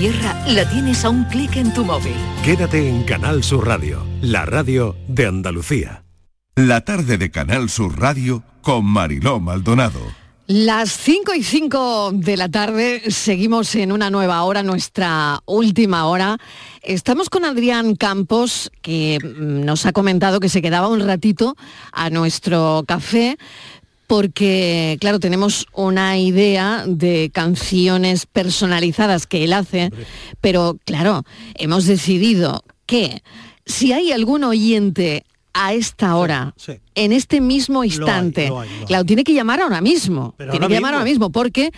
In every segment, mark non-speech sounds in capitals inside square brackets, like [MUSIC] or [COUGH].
tierra la tienes a un clic en tu móvil. Quédate en Canal Sur Radio, la radio de Andalucía. La tarde de Canal Sur Radio con Mariló Maldonado. Las 5 y 5 de la tarde seguimos en una nueva hora, nuestra última hora. Estamos con Adrián Campos, que mm, nos ha comentado que se quedaba un ratito a nuestro café, porque, claro, tenemos una idea de canciones personalizadas que él hace, pero, claro, hemos decidido que si hay algún oyente a esta hora, en este mismo instante, lo hay, lo hay. claro, tiene que llamar ahora mismo, Pero tiene ahora que llamar ahora mismo, porque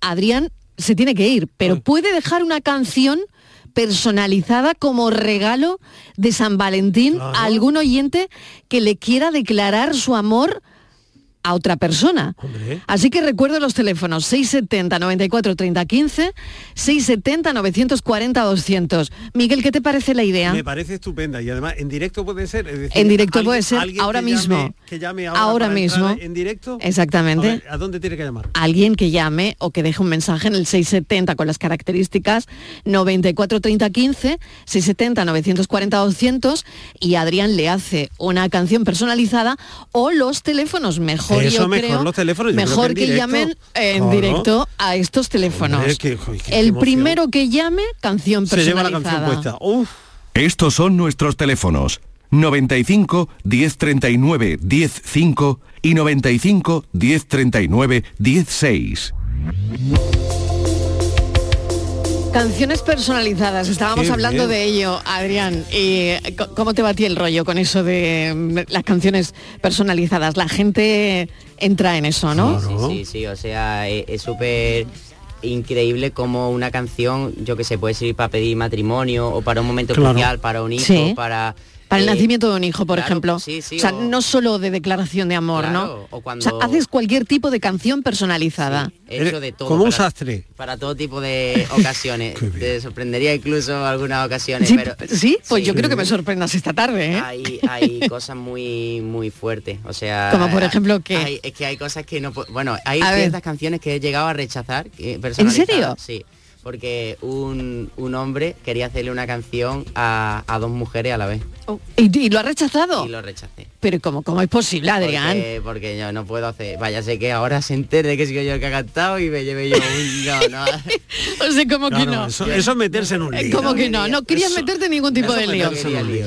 Adrián se tiene que ir, pero puede dejar una canción personalizada como regalo de San Valentín a algún oyente que le quiera declarar su amor a otra persona. Así que recuerdo los teléfonos 670 94 30 15, 670 940 200. Miguel, ¿qué te parece la idea? Me parece estupenda y además en directo puede ser. es decir, En directo alguien- puede ser ahora que llame- mismo. que llame ahora, mismo. En directo. Exactamente. A, ver, ¿a dónde tiene que llamar? alguien que llame o que deje un mensaje en el 670 con las características 94 30 15, 670 940 200 y Adrián le hace una canción personalizada o los teléfonos mejor Eso yo mejor creo, los teléfonos, mejor que en que, directo. llamen en Claro. directo a estos teléfonos. Hombre, qué- qué- qué el emoción. primero que llame canción Se lleva personalizada. la canción puesta. Estos son nuestros teléfonos. 95 1039 105 y 95 1039 16. Canciones personalizadas, estábamos Qué hablando bien. de ello, Adrián. ¿Y co- cómo te va a ti el rollo con eso de mm, las canciones personalizadas? La gente entra en eso, ¿no? Sí, sí, sí, o sea, e- es súper increíble como una canción, yo que sé, puede servir para pedir matrimonio o para un momento Claro. especial, para un hijo, Sí. para... Para el nacimiento de un hijo, por claro, ejemplo. sí, sí, o sea, o- no solo de declaración de amor, Claro, ¿no? o cuando- sea, haces cualquier tipo de canción personalizada. hecho de todo. como un para- sastre. Para todo tipo de [LAUGHS] ocasiones. Te sorprendería incluso algunas ocasiones, Sí, pero... sí, pues yo creo que me sorprendas esta tarde, ¿eh? Hay, hay [LAUGHS] cosas muy muy fuertes, o sea... Como por ejemplo, hay- es que hay cosas que no... Bueno, hay A ver. ciertas canciones que he llegado a rechazar. que- personalizadas, serio? Sí, porque un, un hombre quería hacerle una canción a, a dos mujeres a la vez. ¿Y, y lo ha rechazado? Y lo rechacé. Pero ¿cómo, cómo es posible, Adrián? Porque, porque yo no puedo hacer... Vaya, sé que ahora se entere que soy yo el que ha cantado y me lleve yo un... [LAUGHS] No, no. O sea, como que Claro, no. Eso, eso es meterse en un Eh, lío. ¿Cómo que no? No querías Eso- meterte en ningún tipo de lío. lío.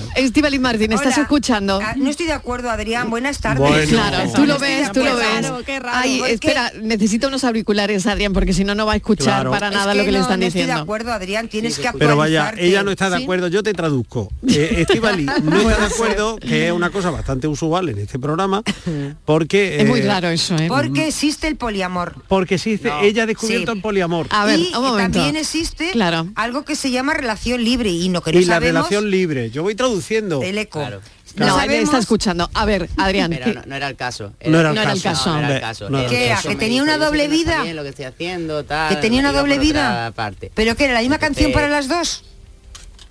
Martín, ¿estás Hola. escuchando? Ah, no estoy de acuerdo, Adrián. Buenas tardes. Bueno. Claro, tú lo No estoy de ves, tú lo acuerdo. ves. Ay, espera, necesito unos auriculares, Adrián, porque si no, no va a escuchar Claro. para Es nada que lo que le no- están no estoy de diciendo. acuerdo, Adrián. Tienes que Pero vaya, ella no está de ¿Sí? acuerdo, yo te traduzco. [LAUGHS] Eh, Estivali no está de acuerdo, que es una cosa bastante usual en este programa, [LAUGHS] porque... Es muy eh, raro eso, ¿eh? Porque existe el poliamor. Porque dice, ella ha descubierto Sí. el poliamor. A ver, y un momento. también existe Claro. algo que se llama relación libre y lo que no y la sabemos relación libre. Yo voy traduciendo. el eco. Claro. No, él está escuchando. A ver, Adrián, Pero ¿qué- no, no era el caso. No era el No era el caso. caso. No, no era el caso. no era el ¿Qué era? caso. ¿Que tenía una "Yo sé doble vida? lo que estoy haciendo, tal, que tenía una doble vida. Parte. ¿Pero qué era? ¿La misma canción para las dos?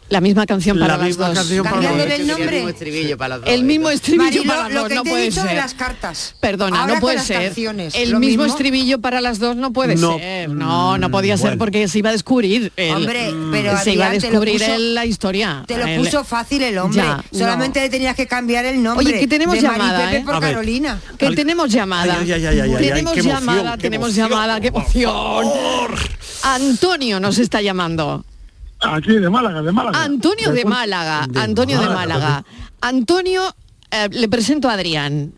La misma canción para La las misma dos. canción para el nombre. Mismo estribillo para las dos. El mismo entonces- estribillo Marilo, para las lo dos, que no te he puede dicho de las cartas. Perdona, Ahora no puede las ser. canciones, el mismo, mismo. estribillo para las dos no puede No. ser. No, no podía ser porque se iba a descubrir. el- Hombre, pero se iba a descubrir puso- el- la historia. Te lo puso fácil el hombre. Ya, Solamente le tenías que cambiar el nombre. Oye, que tenemos de llamada, Maripepe ¿eh? por. Carolina. Que tenemos llamada. Tenemos llamada, tenemos llamada, qué emoción. Antonio nos está llamando. Aquí de Málaga, de Málaga. Antonio de Málaga, De Antonio de Málaga. Málaga. Antonio, eh, le presento a Adrián.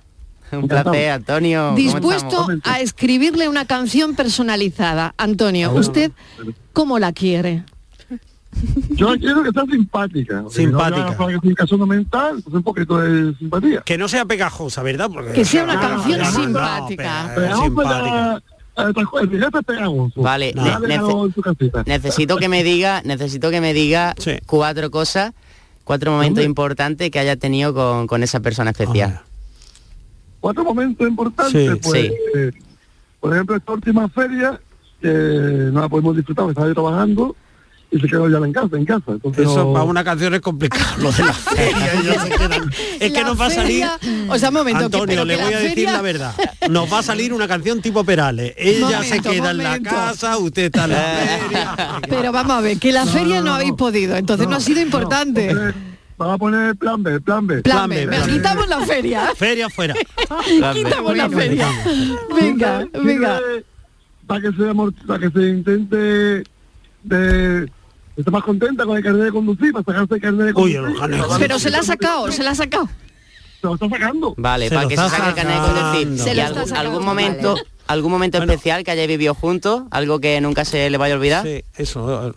Un placer, Antonio. ¿cómo Dispuesto a escribirle una canción personalizada. Antonio, ¿usted cómo la quiere? Yo quiero que sea simpática. [LAUGHS] Simpática. no, mental, pues un poquito de simpatía. Que no sea pegajosa, ¿verdad? Porque, Que sea una No, canción no, no, simpática. pero- simpática. Eh, El. Vale, nece-. Necesito que me diga, necesito que me diga Sí. cuatro cosas, cuatro momentos importantes que haya tenido con, con esa persona especial. Cuatro momentos importantes, Sí, pues, sí. eh, por ejemplo, esta última feria, que no la podemos disfrutar porque estaba yo trabajando, y se quedó ya en casa, en casa. Entonces, Eso no- para una canción es complicado, lo de la [LAUGHS] feria. ellos se quedan- es que nos va a salir... feria- o sea, un momento, Antonio, le voy a decir feria- la verdad. Nos va a salir una canción tipo Perales. Ella se Momento, queda en la casa, usted está en la feria. Pero vamos a ver, que la feria no, habéis podido, entonces no, ha sido importante. Eh, Vamos a poner plan B, plan B. Plan B, Plan B, venga, plan B. quitamos la feria. Feria fuera. [LAUGHS] Quitamos la feria. Venga, venga. Para que se para que se intente de estar más contenta con el carnet de conducir, para sacarse el carnet de Uy, conducir. el carnet de Pero se la ha sacado, se la ha sacado. Se lo está sacando. Vale, Se para que se está saque el carnet de conducir. Se ¿Y lo algún, está sacando, algún momento, vale. algún momento Bueno. especial que hayáis vivido juntos? Algo que nunca se le vaya a olvidar. Sí, eso.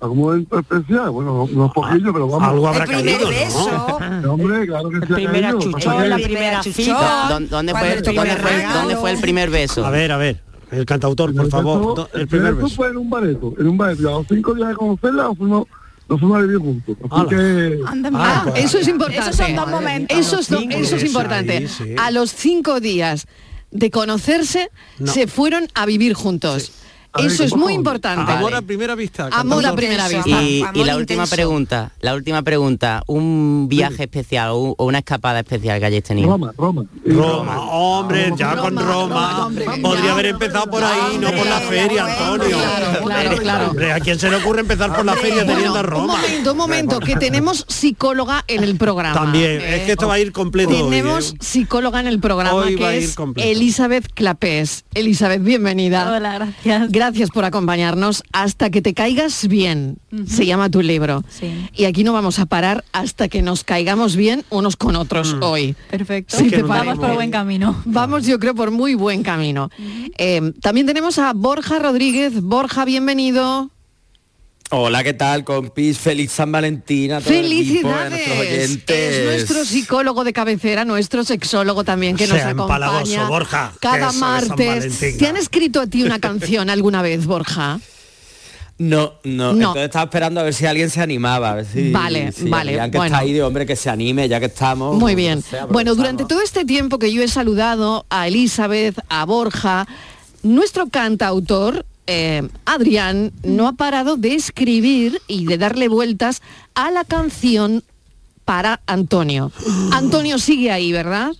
¿Algún momento especial? Bueno, unos poquillos, pero vamos. Algo El habrá primer caído, beso. Eh, Hombre, claro que sí. ha primera caído. chuchón, la primera cita. ¿Dó- ¿Dónde fue, el- dónde, el fue, el- dónde fue el primer beso? A ver, a ver. El cantautor, por favor. El primer beso. fue en un bareto, en un bareto. A los cinco días de conocerla nos fuimos, nos fuimos a vivir juntos. Así que... Ah, mira. pues, Eso es importante. Esos son dos momentos. Eso es, do- Cinco eso es días importante. ahí, sí. A los cinco días de conocerse, No. se fueron a vivir juntos. Ver, Eso es muy importante. Amor a primera vista. Amor a primera vista. Y, Amor y la última intenso. pregunta, la última pregunta, un viaje especial o, un- o una escapada especial que hayáis tenido. Roma, Roma. Roma, hombre, ya con Roma, Roma. Roma, hombre, Podría ya. haber empezado por ahí, no por la feria, Antonio. Claro, claro, claro. Hombre, ¿a quién se le ocurre empezar por la feria teniendo a Roma? Un momento, un momento, que [LAUGHS] tenemos psicóloga en el programa. También, ¿eh? es que esto va a ir completo hoy, Tenemos ¿eh? psicóloga en el programa Hoy va a que ir es. Elizabeth Clapés. Elizabeth, bienvenida. Hola, gracias. Gracias por acompañarnos. Hasta que te caigas bien, se llama tu libro. Sí. Y aquí no vamos a parar hasta que nos caigamos bien unos con otros hoy. Perfecto. Sí, que te. Vamos por buen camino. Vamos, yo creo, por muy buen camino. Eh, también tenemos a Borja Rodríguez. Borja, bienvenido. Hola, ¿qué tal, compis? Feliz San Valentín a todo el equipo, a nuestros ¡Felicidades! oyentes. Es nuestro psicólogo de cabecera, nuestro sexólogo también que nos Sea acompaña empalagoso, Borja, cada martes. ¿Te han escrito a ti una canción alguna vez, Borja? No, no, No. Entonces estaba esperando a ver si alguien se animaba. A ver si, Vale, si vale, Adrián, que bueno. está ahí de hombre que se anime, ya que estamos. Muy no bien. sé, Bueno, durante todo este tiempo que yo he saludado a Elizabeth, a Borja, nuestro cantautor, eh, Adrián, no ha parado de escribir y de darle vueltas a la canción para Antonio. Antonio sigue ahí, ¿verdad?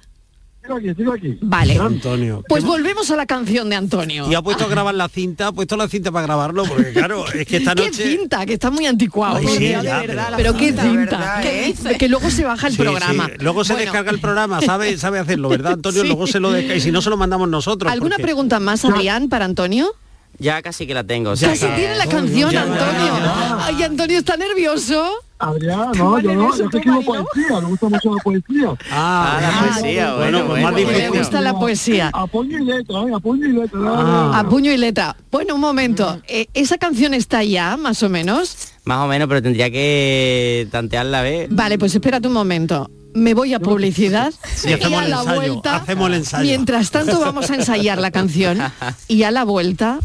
Sigo aquí, sigo aquí. Vale. Antonio. Pues volvemos a la canción de Antonio. Y ha puesto a grabar la cinta, ha puesto la cinta para grabarlo, porque claro, es que esta ¿Qué noche... cinta? Que está muy anticuado. Ay, sí, ya, de pero- verdad. Pero qué cinta, cinta. ¿verdad, ¿Qué eh? dice? Que luego se baja el Sí, programa. sí. Luego se Bueno, descarga el programa, sabe, sabe hacerlo, ¿verdad, Antonio? [LAUGHS] Sí. Luego se lo descarga y si no se lo mandamos nosotros. ¿Alguna porque- pregunta más, Adrián, para Antonio? Ya casi que la tengo. Ya Casi tiene la canción, ya, Antonio. ya. Ay, Antonio está nervioso. Adrián, no, yo no, yo te escribo poesía, me gusta mucho la poesía. Ah, Ah, la poesía, bueno, bueno, pues más difícil. gusta la poesía. A puño y letra, ¿eh? a puño y letra. Ah. A puño y letra. Bueno, un momento. Eh, ¿Esa canción está ya, más o menos? Más o menos, pero tendría que tantearla a ver. Vale, pues espérate un momento. Me voy a publicidad Y y a la ensayo, vuelta. hacemos el ensayo. Mientras tanto vamos a ensayar la canción [LAUGHS] y a la vuelta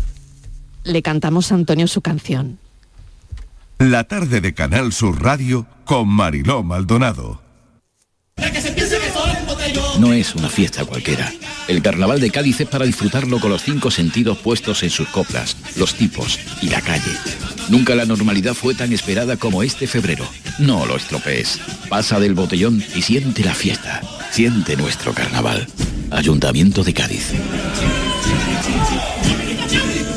le cantamos a Antonio su canción. La tarde de Canal Sur Radio con Mariló Maldonado. No es una fiesta cualquiera. El carnaval de Cádiz es para disfrutarlo con los cinco sentidos puestos en sus coplas, los tipos y la calle. Nunca la normalidad fue tan esperada como este febrero. No lo estropees. Pasa del botellón y siente la fiesta. Siente nuestro carnaval. Ayuntamiento de Cádiz.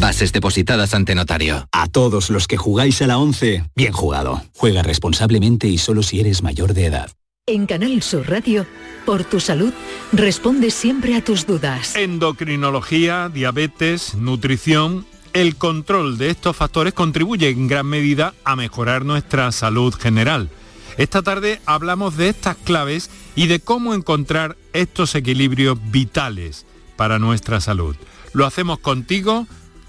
bases depositadas ante notario. A todos los que jugáis a la 11, bien jugado. Juega responsablemente y solo si eres mayor de edad. En Canal Sur Radio, por tu salud, responde siempre a tus dudas. Endocrinología, diabetes, nutrición. El control de estos factores contribuye en gran medida a mejorar nuestra salud general. Esta tarde hablamos de estas claves y de cómo encontrar estos equilibrios vitales para nuestra salud. Lo hacemos contigo,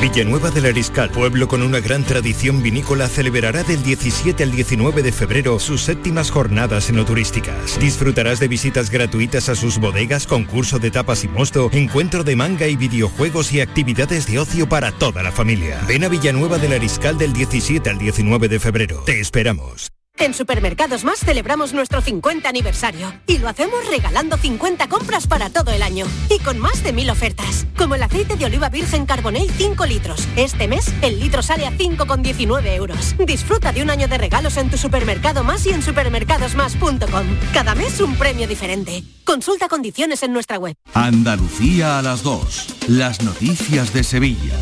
Villanueva del Ariscal, pueblo con una gran tradición vinícola, celebrará del 17 al 19 de febrero sus séptimas jornadas enoturísticas. Disfrutarás de visitas gratuitas a sus bodegas, concurso de tapas y mosto, encuentro de manga y videojuegos y actividades de ocio para toda la familia. Ven a Villanueva del Ariscal del 17 al 19 de febrero. Te esperamos. En Supermercados Más celebramos nuestro 50 aniversario y lo hacemos regalando 50 compras para todo el año y con más de mil ofertas, como el aceite de oliva virgen Carbonell 5 litros. Este mes el litro sale a 5,19 euros. Disfruta de un año de regalos en tu supermercado más y en supermercadosmás.com. Cada mes un premio diferente. Consulta condiciones en nuestra web. Andalucía a las 2. Las noticias de Sevilla.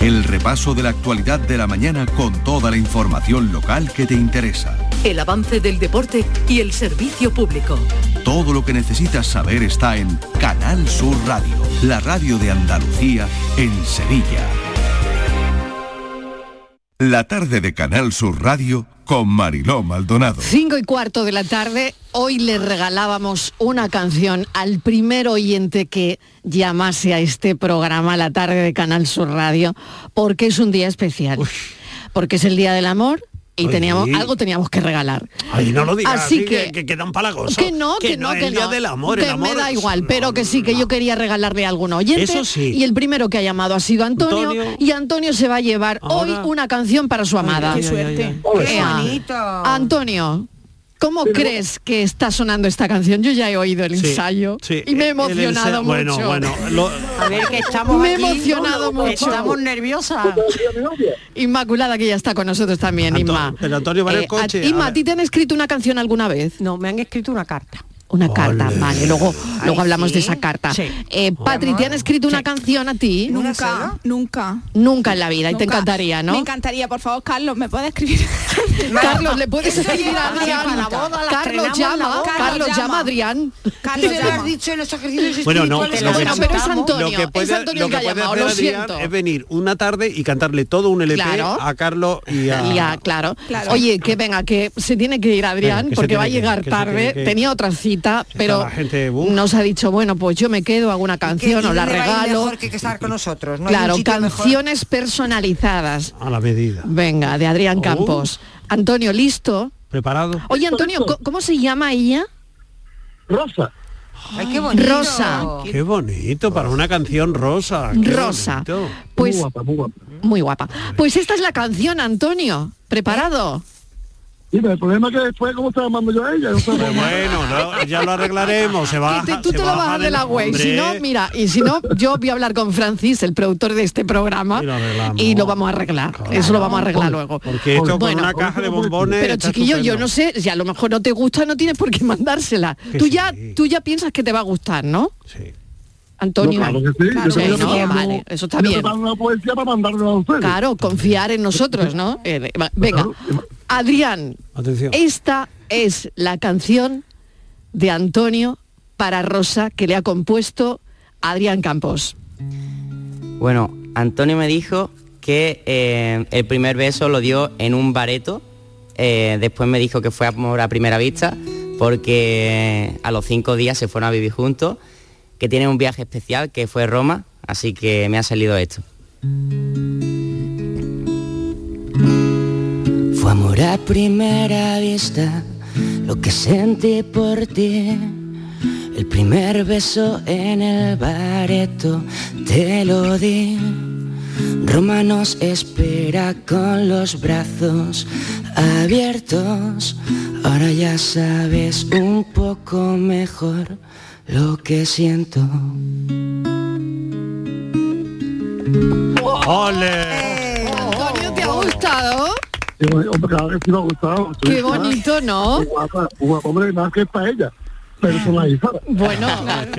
El repaso de la actualidad de la mañana con toda la información local que te interesa. El avance del deporte y el servicio público. Todo lo que necesitas saber está en Canal Sur Radio, la radio de Andalucía en Sevilla. La tarde de Canal Sur Radio con Mariló Maldonado. Cinco y cuarto de la tarde, hoy le regalábamos una canción al primer oyente que llamase a este programa La tarde de Canal Sur Radio, porque es un día especial. Porque es el Día del Amor y Ay. teníamos algo teníamos que regalar. Ay, no lo digas Así que- que, que quedan palagosas. Que no, que, no, que el día no. del amor, que el amor me da igual, pero que sí, que yo quería regalarle a algún oyente. Eso sí. Y el primero que ha llamado ha sido Antonio, Antonio. y Antonio se va a llevar hoy una canción para su amada. qué suerte. ay. Qué bonito. Antonio, ¿cómo crees que está sonando esta canción? Yo ya he oído el ensayo sí, y me he el emocionado mucho. Bueno, bueno, lo- A ver, que estamos Me he aquí, emocionado mucho. Estamos nerviosas. Inmaculada que ya está con nosotros también, Anto- Inma. pero Antonio va en el a- coche, Inma, a ¿a ti te han escrito una canción alguna vez? No, me han escrito una carta. Una carta, vale, luego, luego hablamos sí. de esa carta. Sí. Eh, Patri, ¿te han escrito una canción a ti? Nunca, nunca. Nunca en la vida, y te encantaría, ¿no? Me encantaría, por favor, Carlos, ¿me puedes escribir? [LAUGHS] Carlos, ¿le puedes escribir a Adrián? para la boda, la Carlos la llama. Carlos llama llama. a Adrián. Carlos lo has llama. dicho en los ejercicios Bueno, no, espirituales. lo que- Bueno, pero es. Antonio, lo que puede, es Antonio lo el que que ha puede llamado, hacer lo siento. es venir una tarde y cantarle todo un LP Claro. a Carlos y a... Y ya, claro. Claro. Oye, que venga, que se tiene que ir Adrián, Venga, porque va a llegar tarde. Tenía otra cita, Está pero la gente, nos ha dicho, bueno, pues yo me quedo, hago una canción ¿Y o la regalo. mejor que estar con nosotros? ¿No Claro, mejor? canciones personalizadas. A la medida. Venga, de Adrián Oh. Campos. Antonio, ¿listo? ¿Preparado? Oye, Antonio, ¿co- ¿cómo se llama ella? Rosa. Ay, qué bonito. Rosa. Qué bonito, para una canción rosa. qué Rosa. bonito. Pues Muy guapa, muy guapa. muy guapa. Pues esta es la canción, Antonio. ¿Preparado? Sí, pero el problema es que después, ¿cómo está llamando yo a ella? No Pues bueno, no, ya lo arreglaremos, se va. Que te- tú te lo bajas de la web. Si no, mira, y si no, yo voy a hablar con Francis, el productor de este programa, Y lo y lo vamos a arreglar. Eso lo vamos a arreglar luego. Porque esto con Bueno, una caja de bombones. Pero chiquillo, yo estupendo. no sé, si a lo mejor no te gusta, no tienes por qué mandársela. Que Tú sí. ya, tú ya piensas que te va a gustar, ¿no? Sí. Antonio. No, claro que sí. Claro, Yo sí, estoy ¿no? preparando- Vale, eso está bien. preparando una poesía para mandarlo a ustedes. Claro, confiar en nosotros, ¿no? [LAUGHS] Eh, venga, Adrián, Atención. esta es la canción de Antonio para Rosa que le ha compuesto Adrián Campos. Bueno, Antonio me dijo que eh, el primer beso lo dio en un bareto. eh, después me dijo que fue amor a primera vista porque a los cinco días se fueron a vivir juntos, que tienen un viaje especial que fue Roma, así que me ha salido esto. Fue amor a primera vista lo que sentí por ti. El primer beso en el bareto te lo di. Roma nos espera con los brazos abiertos. Ahora ya sabes un poco mejor lo que siento. ¡Ole! Antonio, ¿te ha gustado? Sí, Hombre, claro que sí me ha gustado. Qué bonito, ¿no? Guapa, guapa. Hombre, más que para ella. Personalizada. [LAUGHS] Bueno,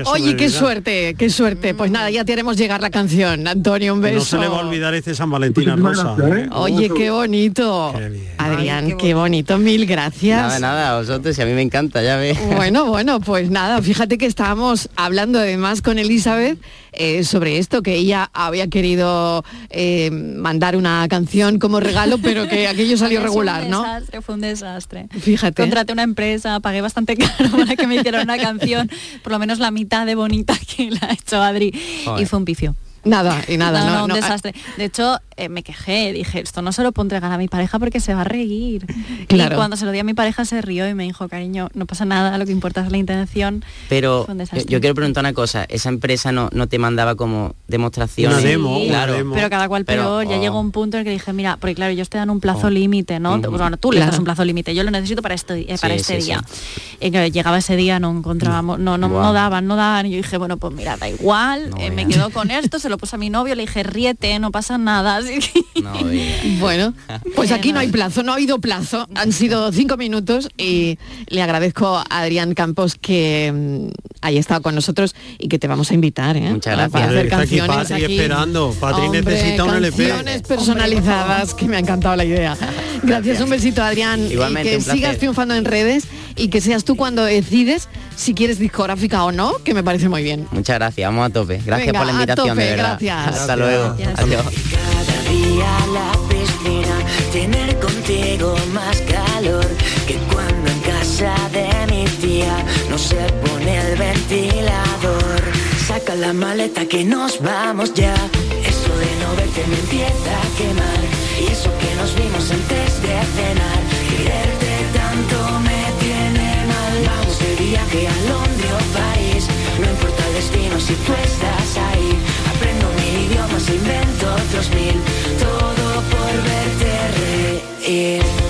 oye, qué suerte, qué suerte. Pues nada, ya te haremos llegar la canción. Antonio, un beso. No se le va a olvidar este San Valentín a Muchísimas Rosa. gracias, ¿eh? Oye, qué bonito. Adrián, qué bonito, mil gracias. Nada, nada, a vosotros y a mí me encanta, ya ves. Bueno, bueno, pues nada, fíjate que estábamos hablando además con Elizabeth eh, sobre esto, que ella había querido eh, mandar una canción como regalo, pero que aquello salió Fue un regular, ¿no? desastre, fue un desastre. Fíjate. Contraté una empresa, pagué bastante caro [LAUGHS] para que me hicieran una canción, por lo menos la mitad de bonita que la ha hecho Adri, Joder. y fue un picio. Nada, y nada, no, no, no, un no, ah, desastre. De hecho, eh, me quejé, dije, esto no se lo puedo entregar a mi pareja porque se va a reír. Claro. Y cuando se lo di a mi pareja se rió y me dijo, cariño, no pasa nada, lo que importa es la intención. Pero yo, quiero preguntar una cosa, esa empresa no, no te mandaba como demostraciones. Una demo, claro. demo. Pero cada cual Pero, peor, ya oh, llegó un punto en el que dije, mira, porque claro, ellos te dan un plazo Oh. límite, ¿no? Ujú. Bueno, tú le das un plazo límite, yo lo necesito para este, eh, para Sí, este sí, día. sí. Y que llegaba ese día, no encontrábamos, no, no, no daban, no daban. Y yo dije, bueno, pues mira, da igual, No eh, me quedo [LAUGHS] con esto, se lo puse a mi novio, le dije, ríete, no pasa nada. Así que... No. [LAUGHS] Bueno, pues aquí no hay plazo, no ha habido plazo. Han sido cinco minutos y le agradezco a Adrián Campos que mm, haya estado con nosotros y que te vamos a invitar, ¿eh? Muchas Para gracias. hacer Está aquí canciones Patri aquí. esperando. Patri Hombre, necesita un LP. canciones personalizadas, que me ha encantado la idea. Gracias, un besito Adrián. Igualmente, y que sigas triunfando en redes y que seas tú cuando decides si quieres discográfica o no, que me parece muy bien. Muchas gracias, vamos a tope. Gracias Venga, por la a invitación, tope, de verdad. gracias. Hasta Gracias. luego. Gracias. Adiós. Cada día la piscina, tener contigo más calor que cuando en casa de mi tía no se pone el ventilador. Saca la maleta que nos vamos ya. Eso de no verte me empieza a quemar. Y eso que nos vimos antes de cenar. De viaje a Londres o París. No importa el destino si tú estás ahí. Aprendo mil idiomas, invento otros mil. Todo por verte reír.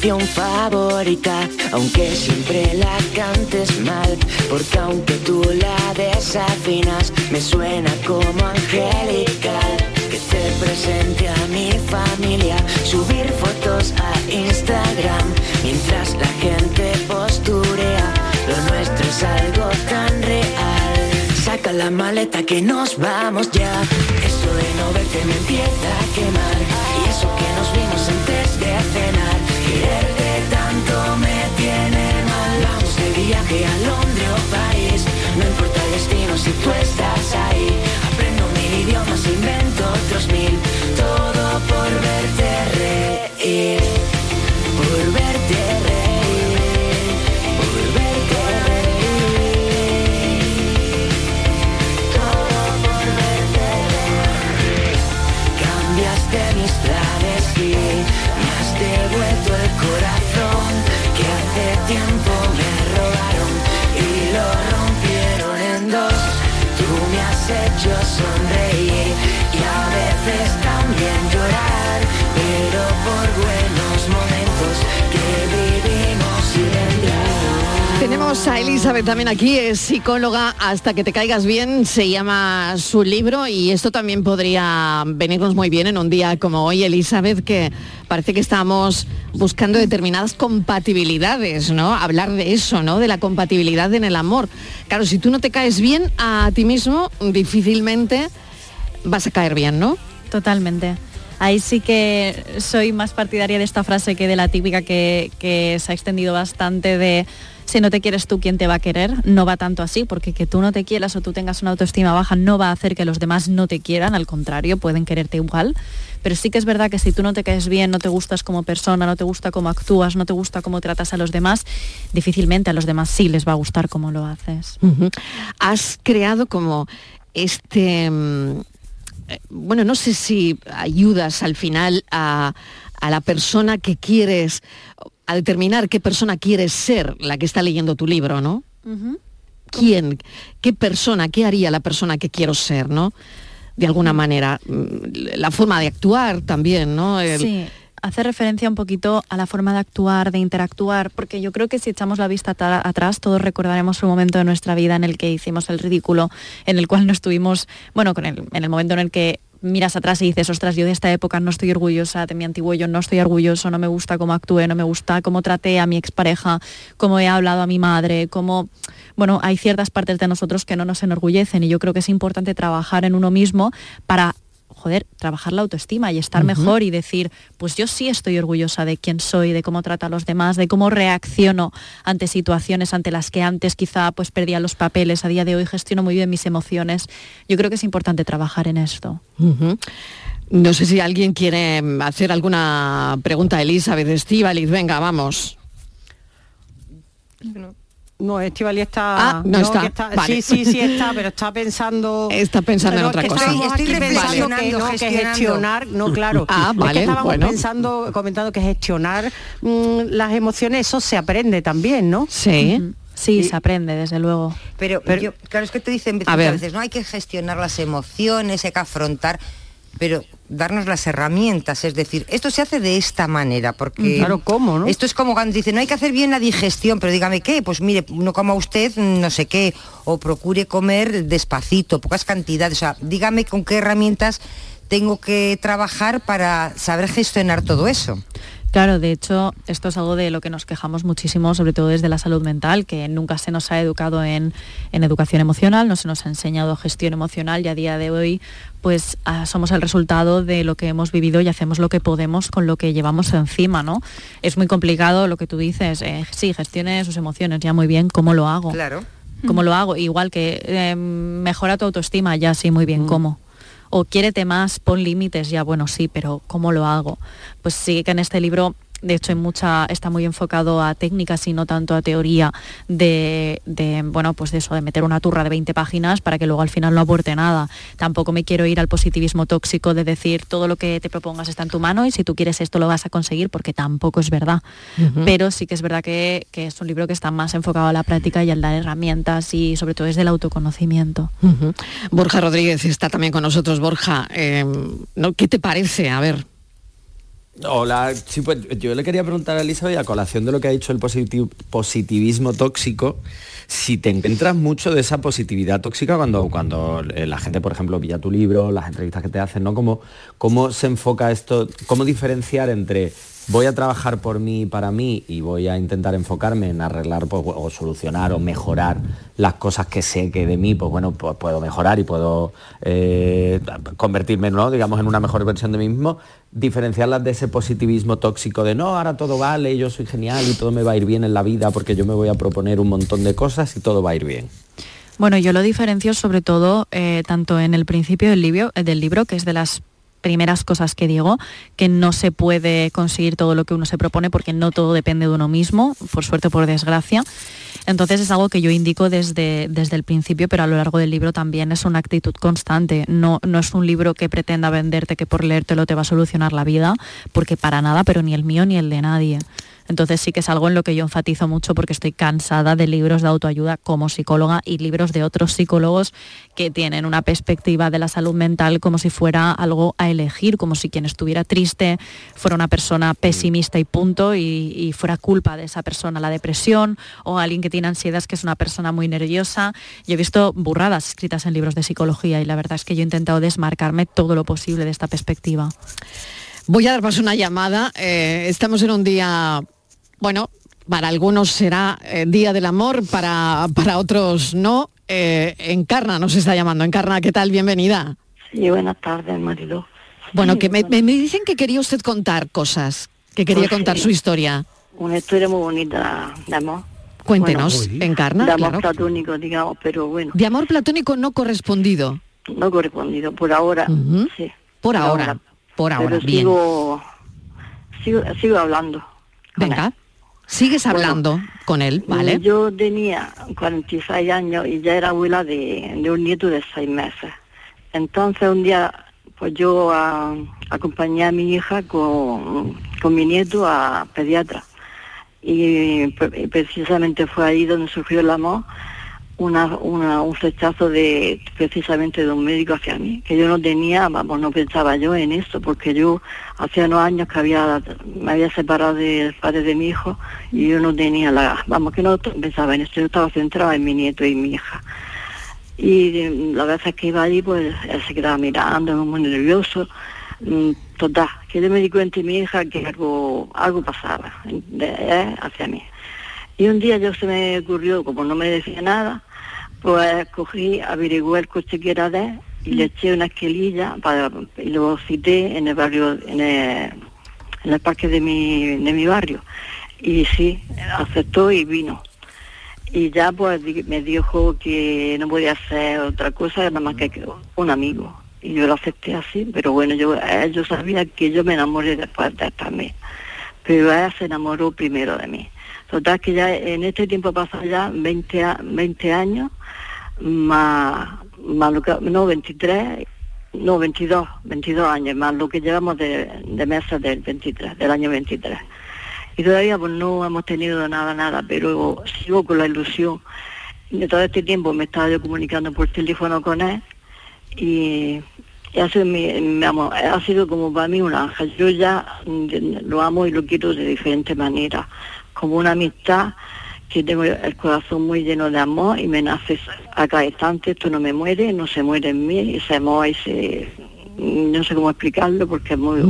Canción favorita, aunque siempre la cantes mal, porque aunque tú la desafinas, me suena como angelical. Que te presente a mi familia, subir fotos a Instagram, mientras la gente posturea, lo nuestro es algo tan real. Saca la maleta que nos vamos ya. Eso de no verte me empieza a quemar. Y eso que nos vimos antes de cenar. Viaje a Londres o París. No importa el destino si tú estás ahí. Aprendo mil idiomas, invento otros mil. Todo por verte reír. A Elizabeth también aquí, es psicóloga hasta que te caigas bien, se llama su libro y esto también podría venirnos muy bien en un día como hoy, Elizabeth, que parece que estamos buscando determinadas compatibilidades, ¿no? Hablar de eso, ¿no? De la compatibilidad en el amor. Claro, si tú no te caes bien a ti mismo, difícilmente vas a caer bien, ¿no? Totalmente. Ahí sí que soy más partidaria de esta frase que de la típica que, que se ha extendido bastante de si no te quieres tú, ¿quién te va a querer? No va tanto así, porque que tú no te quieras o tú tengas una autoestima baja no va a hacer que los demás no te quieran, al contrario, pueden quererte igual. Pero sí que es verdad que si tú no te caes bien, no te gustas como persona, no te gusta cómo actúas, no te gusta cómo tratas a los demás, difícilmente a los demás sí les va a gustar cómo lo haces. Has creado como este, mm, bueno, no sé si ayudas al final a, a la persona que quieres, a determinar qué persona quieres ser, la que está leyendo tu libro, ¿no? ¿Quién? ¿Qué persona? ¿Qué haría la persona que quiero ser, no? De alguna manera. Mm, La forma de actuar también, ¿no? El- Sí. hace referencia un poquito a la forma de actuar, de interactuar, porque yo creo que si echamos la vista atrás, todos recordaremos un momento de nuestra vida en el que hicimos el ridículo, en el cual no estuvimos, bueno, con el, en el momento en el que miras atrás y dices, ostras, yo de esta época no estoy orgullosa, de mi antiguo yo no estoy orgulloso, no me gusta cómo actué, no me gusta cómo traté a mi expareja, cómo he hablado a mi madre, cómo, bueno, hay ciertas partes de nosotros que no nos enorgullecen y yo creo que es importante trabajar en uno mismo para joder, trabajar la autoestima y estar mejor y decir, pues yo sí estoy orgullosa de quién soy, de cómo trata a los demás, de cómo reacciono ante situaciones ante las que antes quizá pues perdía los papeles, a día de hoy gestiono muy bien mis emociones. Yo creo que es importante trabajar en esto. No sé si alguien quiere hacer alguna pregunta a Elizabeth Estíbaliz. Venga, vamos. No, Estivali está... Ah, no, está. Sí, sí, sí [LAUGHS] está, pero está pensando... Está pensando en otra cosa. Estoy, pensando que, no, que gestionar, no, claro. [LAUGHS] Ah, vale, es que estábamos bueno. pensando, comentando que gestionar mm, las emociones, eso se aprende también, ¿no? Sí. Sí, se aprende, desde luego. Pero, yo, claro, es que te dicen a, veces, no hay que gestionar las emociones, hay que afrontar pero darnos las herramientas, es decir, esto se hace de esta manera, porque claro, ¿cómo, no? esto es como cuando dice, no hay que hacer bien la digestión, pero dígame qué, pues mire, no coma usted no sé qué, o procure comer despacito, pocas cantidades, o sea, dígame con qué herramientas tengo que trabajar para saber gestionar todo eso. Claro, de hecho, esto es algo de lo que nos quejamos muchísimo, sobre todo desde la salud mental, que nunca se nos ha educado en, educación emocional, no se nos ha enseñado gestión emocional y a día de hoy pues ah, somos el resultado de lo que hemos vivido y hacemos lo que podemos con lo que llevamos encima, ¿no? Es muy complicado lo que tú dices, eh, sí, gestione sus emociones, ya muy bien, ¿cómo lo hago? Claro. ¿Cómo lo hago? Igual que eh, mejora tu autoestima, ya sí, muy bien, ¿cómo? O quiérete más, pon límites, ya bueno, sí, pero ¿cómo lo hago? Pues sí que en este libro de hecho, mucha, está muy enfocado a técnicas y no tanto a teoría de, bueno, pues de eso, de meter una turra de 20 páginas para que luego al final no aporte nada. Tampoco me quiero ir al positivismo tóxico de decir todo lo que te propongas está en tu mano y si tú quieres esto lo vas a conseguir, porque tampoco es verdad. Pero sí que es verdad que, es un libro que está más enfocado a la práctica y al dar herramientas y sobre todo es del autoconocimiento. Borja Rodríguez está también con nosotros. Borja, eh, ¿qué te parece? A ver. Hola, sí, pues yo le quería preguntar a Elizabeth, a colación de lo que ha dicho el positivismo tóxico, si te encuentras mucho de esa positividad tóxica cuando, cuando eh, la gente, por ejemplo, pilla tu libro, las entrevistas que te hacen, ¿no? ¿Cómo, cómo se enfoca esto, cómo diferenciar entre voy a trabajar por mí y para mí y voy a intentar enfocarme en arreglar pues, o solucionar o mejorar las cosas que sé que de mí pues bueno pues puedo mejorar y puedo eh, convertirme ¿no? digamos en una mejor versión de mí mismo diferenciarlas de ese positivismo tóxico de no ahora todo vale yo soy genial y todo me va a ir bien en la vida porque yo me voy a proponer un montón de cosas y todo va a ir bien bueno, yo lo diferencio sobre todo eh, tanto en el principio libro, del libro, que es de las primeras cosas que digo, que no se puede conseguir todo lo que uno se propone porque no todo depende de uno mismo, por suerte o por desgracia. Entonces es algo que yo indico desde, desde el principio, pero a lo largo del libro también es una actitud constante. No, no es un libro que pretenda venderte que por leértelo te va a solucionar la vida, porque para nada, pero ni el mío ni el de nadie. Entonces sí que es algo en lo que yo enfatizo mucho porque estoy cansada de libros de autoayuda como psicóloga y libros de otros psicólogos que tienen una perspectiva de la salud mental como si fuera algo a elegir, como si quien estuviera triste fuera una persona pesimista y punto y, fuera culpa de esa persona la depresión o alguien que tiene ansiedad que es una persona muy nerviosa. Yo he visto burradas escritas en libros de psicología y la verdad es que yo he intentado desmarcarme todo lo posible de esta perspectiva. Voy a dar paso una llamada. Eh, estamos en un día bueno, para algunos será eh, Día del Amor, para, para otros no. Eh, Encarna nos está llamando. Encarna, ¿qué tal? Bienvenida. Sí, buenas tardes, marido. Bueno, que me, dicen que quería usted contar cosas, que quería pues contar su historia. Una historia muy bonita de amor. Cuéntenos, Encarna. De amor platónico, digamos, pero bueno. De amor platónico no correspondido. No correspondido, por ahora, sí. Por, ahora, por ahora, bien. Sigo, sigo, sigo hablando. Venga. Sigues hablando con él, ¿vale? Yo tenía 46 años y ya era abuela de, un nieto de seis meses. Entonces un día, pues yo acompañé a mi hija con, mi nieto a pediatra. Y, precisamente fue ahí donde surgió el amor. Una, una- un rechazo de precisamente de un médico hacia mí, que yo no tenía, vamos, no pensaba yo en eso, porque yo hacía unos años que había, me había separado del padre de mi hijo y yo no tenía la, vamos, que no pensaba en eso, yo estaba centrada en mi nieto y mi hija. Y eh, la veces que iba allí, pues él se quedaba mirando, muy nervioso. Mm, Total, que yo me di cuenta y mi hija que algo, algo pasaba eh, hacia mí. Y un día yo se me ocurrió, como no me decía nada, pues cogí, averigué el coche que era de él y le eché una esquililla para, y lo cité en el barrio, en el, en el parque de mi, de mi barrio. Y sí, aceptó y vino. Y ya pues me dijo que no podía hacer otra cosa nada más que un amigo. Y yo lo acepté así, pero bueno, yo, eh, yo sabía que yo me enamoré después de él también. Pero ella se enamoró primero de mí. Total que ya en este tiempo pasado ya 20, a- 20 años, más, más lo que- no 23, no 22, 22 años, más lo que llevamos de, de meses del 23, del año 23. Y todavía pues no hemos tenido nada, nada, pero sigo con la ilusión. De todo este tiempo me estaba yo comunicando por teléfono con él y, ha, sido mi, mi amor, ha sido como para mí un ángel. Yo ya mm, lo amo y lo quiero de diferentes maneras, como una amistad que tengo el corazón muy lleno de amor y me nace a cada instante, no me muere, no se muere en mí, y se amor y se... No sé cómo explicarlo porque es muy,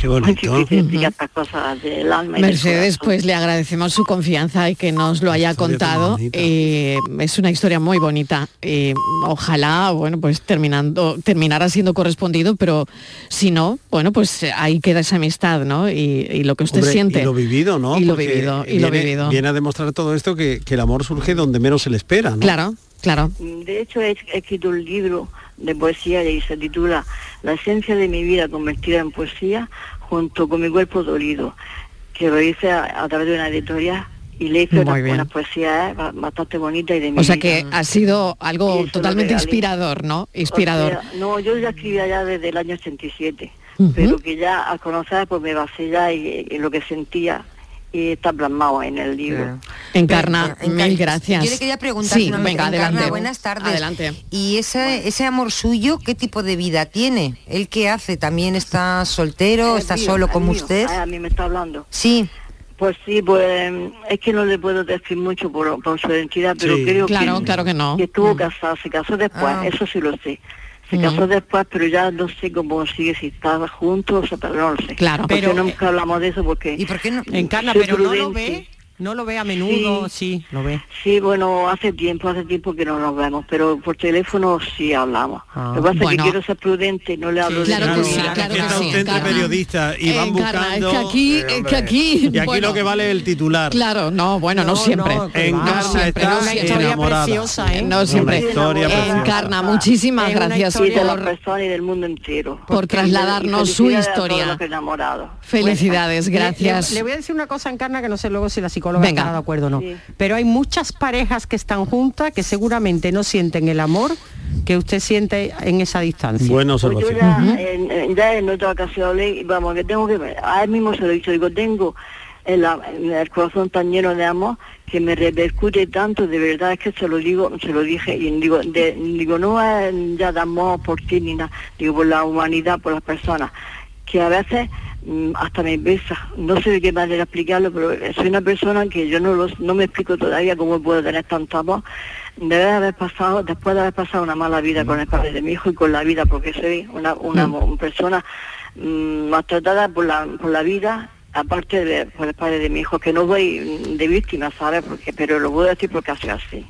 Qué muy bonito. difícil explicar estas cosas del alma y Mercedes, pues le agradecemos su confianza y que nos lo haya contado. Eh, es una historia muy bonita. Eh, ojalá, bueno, pues terminando, terminara siendo correspondido, pero si no, bueno, pues ahí queda esa amistad, ¿no? Y, y lo que usted Hombre, siente. Y lo vivido, ¿no? Y lo Porque vivido, y lo viene- vivido. Viene a demostrar todo esto que, que el amor surge donde menos se le espera, ¿no? Claro, claro. De hecho, he he escrito un libro de poesía y se titula La esencia de mi vida convertida en poesía junto con mi cuerpo dolido, que lo hice a, a través de una editorial y le hice unas, unas poesías eh, ba- bastante bonitas y de mi O sea vida. que ha sido algo totalmente inspirador, ¿no? Inspirador. O sea, no, yo ya escribía ya desde el año 87, Ujú. pero que ya al conocer pues me basé ya y, y lo que sentía y está plasmado en el libro. Encarna, mil gracias. Yo le quería preguntar, Sí, venga, Encarna, adelante. buenas tardes. Adelante. Y ese, ese amor suyo, ¿qué tipo de vida tiene? ¿Él qué hace? ¿También está soltero? Es ¿Está mío, solo como mío. usted? Ah, a mí me está hablando. Sí. Pues sí, pues es que no le puedo decir mucho por, por su identidad, pero Sí. creo Claro, que, claro que no. estuvo casado, se casó después, Ah. eso sí lo sé. Se Mm. casó después, pero ya no sé cómo sigue, si estaba juntos, o sea, pero no lo sé. Claro. Porque Pero, nunca hablamos de eso porque... ¿Y por qué no? Encarna, pero no lo prudente. ve, no lo ve a menudo, sí, lo ve. Sí, bueno, hace tiempo, hace tiempo que no nos vemos, pero por teléfono sí hablamos. Ah. Lo que pasa es Bueno. que quiero ser prudente, no le hablo claro de que nada. sí, claro que sí, entre periodistas y van buscando... es que aquí, Eh, es que aquí, Y aquí bueno. lo que vale es el titular. Claro, no, bueno, no, siempre. Encarna siempre, está no siempre. enamorada. ¿eh? No siempre. Historia preciosa. Encarna, muchísimas Es gracias historia de las por, personas y del mundo entero. por trasladarnos su historia. Felicidades, gracias. Le, voy a decir una cosa, Encarna, que no sé luego si la psicóloga Venga. estará de acuerdo o no. Pero hay muchas parejas que están juntas que seguramente no sienten el amor que usted siente en esa distancia. Buena Pues yo observación. ya, en, en- ya en otra ocasión hablé, y vamos, que tengo que, a él mismo se lo he dicho, digo, tengo el, el corazón tan lleno de amor que me repercute tanto, de verdad es que se lo digo, se lo dije, y digo, de- digo no es ya de amor por ti ni nada, digo por la humanidad, por las personas, que a veces hasta me besa, no sé de qué manera explicarlo, pero soy una persona que yo no, los, no me explico todavía cómo puedo tener tanto amor, debe haber pasado, después de haber pasado una mala vida con el padre de mi hijo y con la vida, porque soy una, una Mm. persona mm, maltratada por la, por la vida, aparte de por el padre de mi hijo, que no voy de víctima, ¿sabes? Porque, pero lo puedo decir porque sido así.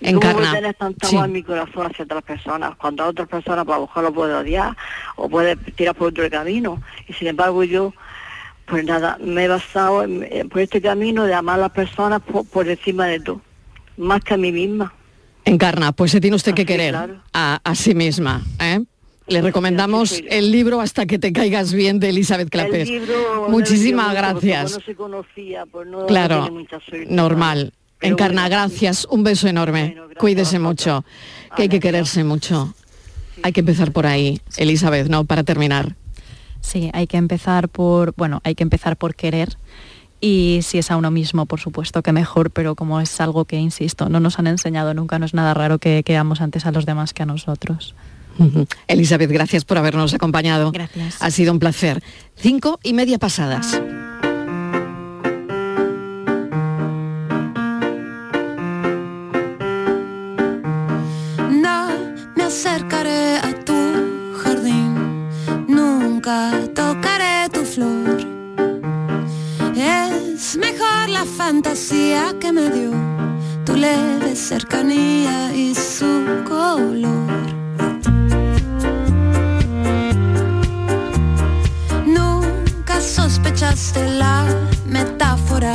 ¿Y ¿Cómo Encarna, puedo tener tanto sí. en mi corazón hacia otras personas? Cuando a otras personas, pues a lo mejor lo puedo odiar o puede tirar por otro camino. Y sin embargo yo, pues nada, me he basado en- en- por este camino de amar a las personas por, por encima de todo, más que a mí misma. Encarna, pues se tiene usted que Así, querer claro. a, a sí misma. ¿eh? Le recomendamos el libro Hasta que te caigas bien de Elizabeth Clapés. El libro Muchísimas no gracias. no se conocía, pues no, Claro, tiene mucha suerte, normal. Pero Encarna, bueno, gracias. Un beso enorme. Cuídese mucho. Que hay que quererse mucho. Hay que empezar por ahí, Elizabeth, ¿no? Para terminar. Sí, hay que empezar por, bueno, hay que empezar por querer y si es a uno mismo, por supuesto que mejor, pero como es algo que, insisto, no nos han enseñado nunca, no es nada raro que quedamos antes a los demás que a nosotros. Elizabeth, gracias por habernos acompañado. Gracias. Ha sido un placer. Cinco y media pasadas. No me acercaré a tu jardín, nunca tocaré tu flor. Es mejor la fantasía que me dio tu leve cercanía y su color. Sospechaste la metáfora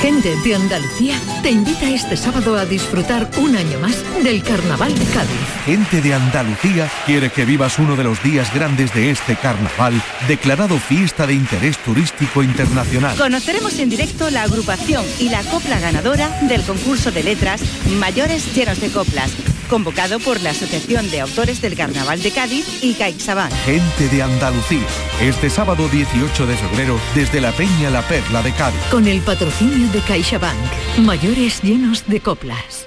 Gente de Andalucía te invita este sábado a disfrutar un año más del Carnaval de Cádiz. Gente de Andalucía quiere que vivas uno de los días grandes de este carnaval, declarado fiesta de interés turístico internacional. Conoceremos en directo la agrupación y la copla ganadora del concurso de letras Mayores Llenos de Coplas, convocado por la Asociación de Autores del Carnaval de Cádiz y CaixaBank. Gente de Andalucía, este sábado 18 de febrero desde la Peña La Perla de Cádiz. Con el patrocinio de CaixaBank. Mayores llenos de coplas.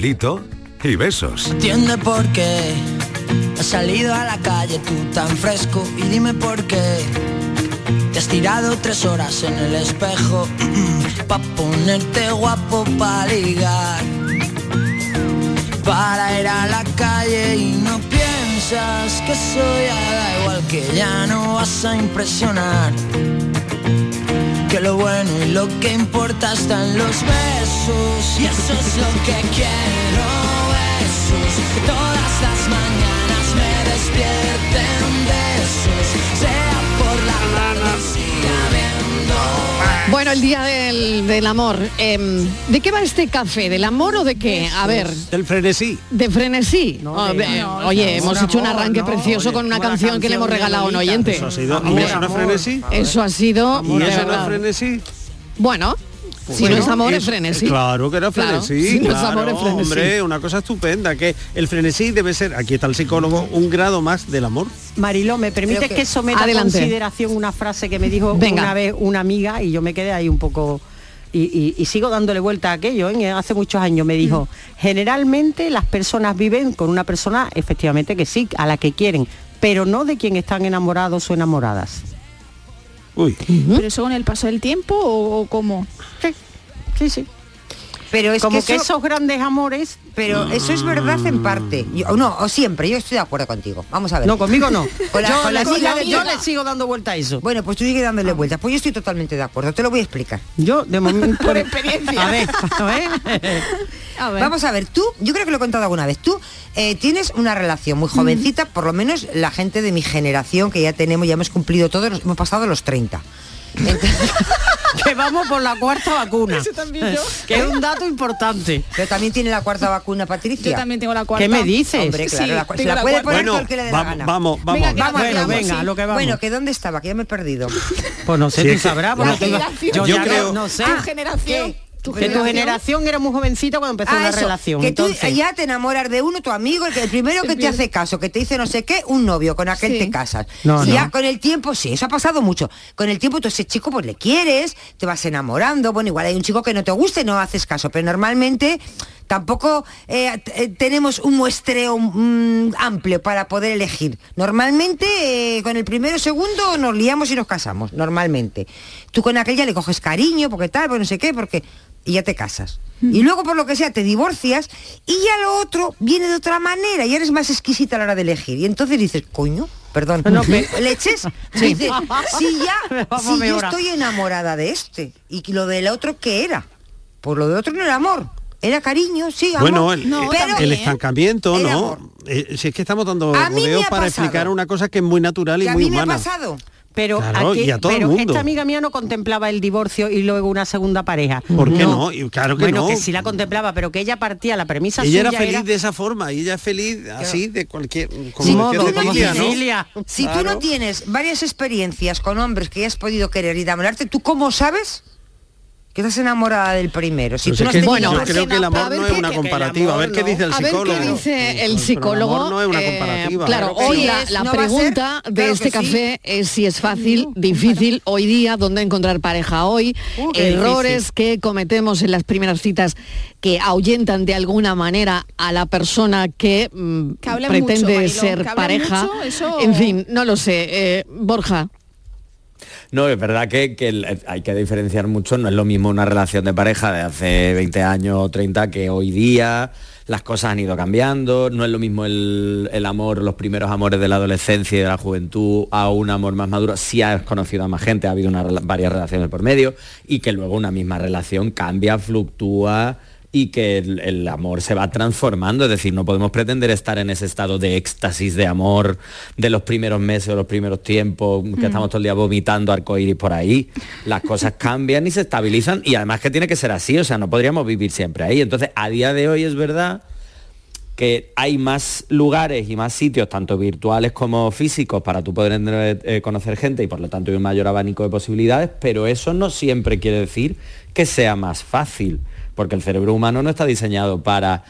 Y besos. Entiende por qué has salido a la calle tú tan fresco y dime por qué te has tirado tres horas en el espejo [CLEARS THROAT] pa ponerte guapo pa ligar para ir a la calle y no piensas que soy da igual que ya no vas a impresionar lo bueno y lo que importa está en los besos. Y eso es lo que quiero besos. Todas las mañanas me despierten besos. Sea por la Bueno, el día del, del amor. Em, ¿De qué va este café? ¿Del amor o de qué? A ver. Del frenesí. ¿De frenesí? Oh, de- ve- no, oye, hemos amor, hecho un arranque no, precioso oye, con una canción que le hemos regalado a un oyente. Eso ha sido- Hombre, ¿y eso no es frenesí? Eso ha sido... ¿Y de eso no verdad. es frenesí? Bueno, si Bueno, no es amor, es es- frenesí. Claro que era Claro, frenesí. si no es amor, es frenesí. Hombre, una cosa estupenda, que el frenesí debe ser, aquí está el psicólogo, un grado más del amor. Mariló, ¿me permites que, que- someta a consideración una frase que me dijo Venga. una vez una amiga y yo me quedé ahí un poco... Y, y- y sigo dándole vuelta a aquello, ¿eh? hace muchos años me dijo, generalmente las personas viven con una persona, efectivamente que sí, a la que quieren, pero no de quien están enamorados o enamoradas. Uy. ¿Pero eso con el paso del tiempo o, o cómo? Sí, sí. Pero es Como que, que eso- esos grandes amores... Pero eso es verdad en parte. Yo- no, o siempre, yo estoy de acuerdo contigo. Vamos a ver. No, conmigo no. [LAUGHS] Con la- yo, con la le, yo- sigo dando vuelta a eso. Bueno, pues tú sigue dándole vueltas. Pues yo estoy totalmente de acuerdo. Te lo voy a explicar. Yo, de momento... [LAUGHS] Por experiencia. A ver, a ver. [LAUGHS] Vamos a ver, tú, yo creo que lo he contado alguna vez, tú eh, tienes una relación muy jovencita, por lo menos la gente de mi generación, que ya tenemos, ya hemos cumplido todos, hemos pasado los 30. [LAUGHS] que vamos por la cuarta vacuna. Eso también yo. Que es un dato importante. Pero también tiene la cuarta vacuna, Patricia. Yo también tengo la cuarta. ¿Qué me dices? Hombre, claro, Sí, la cua- se tengo la la puede cuarta. poner Bueno, todo el que le dé la vamos, gana. vamos, vamos. Venga, Vamos, bueno, vamos, venga, sí. a lo que vamos. Bueno, que dónde estaba, que ya me he perdido. Pues no sé, Sí, tú sabrás. Yo Yo ya creo- no, sé. Generación. Tu Que tu generación era muy jovencita cuando empezó Ah, una eso, relación. que tú entonces, ya te enamoras de uno, tu amigo, el, que, el primero [LAUGHS] que te hace caso, que te dice no sé qué, un novio, con aquel Sí. te casas. No, y ya con el tiempo, sí, eso ha pasado mucho. Con el tiempo tú ese chico pues le quieres, te vas enamorando, bueno, igual hay un chico que no te guste, no haces caso, pero normalmente tampoco eh, eh, tenemos un muestreo mm, amplio para poder elegir. Normalmente eh, con el primero o segundo nos liamos y nos casamos, normalmente. Tú con aquel ya le coges cariño, porque tal, pues no sé qué, porque... Y ya te casas. Y luego, por lo que sea, te divorcias y ya lo otro viene de otra manera y eres más exquisita a la hora de elegir. Y entonces dices, coño, perdón, No, me- [LAUGHS] leches. [LAUGHS] Sí. Dices, si ya, [LAUGHS] si yo estoy enamorada de este y lo del otro, ¿qué era? Pues lo de otro no era amor. Era cariño, sí, amor. Bueno, el, No, pero el estancamiento, Era ¿no? Eh, si es que estamos dando rodeos para pasado. explicar una cosa que es muy natural y a muy mí me ha humana. pasado. pero, Claro, aquí- y a todo el mundo. esta amiga mía no contemplaba el divorcio y luego una segunda pareja. ¿Por qué no? Y claro que bueno, no. que sí la contemplaba, pero que ella partía, la premisa Ella era suya feliz de esa forma y ella es feliz así de cualquier como cualquier tú no familia, Si tú no tienes varias experiencias con hombres que has podido querer y enamorarte, ¿tú cómo sabes que estás enamorada del primero? Si Pero tú si no es que has yo tenido más. creo que el amor a ver no es qué- una comparativa. A ver qué dice el A ver psicólogo. qué dice el psicólogo. amor no es una Eh, comparativa. claro, hoy la, la No va a ser, pregunta de claro este sí. café es si es fácil, difícil hoy día, dónde encontrar pareja hoy, Uh, errores que cometemos en las primeras citas que ahuyentan de alguna manera a la persona que, mm, Que pretende mucho, ser que pareja. mucho, eso- En fin, no lo sé. Eh, Borja. No, es verdad que, que el- hay que diferenciar mucho, no es lo mismo una relación de pareja de hace 20 años o 30 que hoy día, las cosas han ido cambiando, no es lo mismo el, el amor, los primeros amores de la adolescencia y de la juventud a un amor más maduro, si has conocido a más gente, ha habido una varias relaciones por medio y que luego una misma relación cambia, fluctúa y que el, el amor se va transformando, es decir, no podemos pretender estar en ese estado de éxtasis de amor de los primeros meses o los primeros tiempos, que estamos todo el día vomitando arcoíris por ahí. Las cosas [LAUGHS] cambian y se estabilizan y además que tiene que ser así, o sea, no podríamos vivir siempre ahí. Entonces, a día de hoy es verdad que hay más lugares y más sitios, tanto virtuales como físicos, para tú poder eh, conocer gente y por lo tanto hay un mayor abanico de posibilidades, pero eso no siempre quiere decir que sea más fácil, porque el cerebro humano no está diseñado para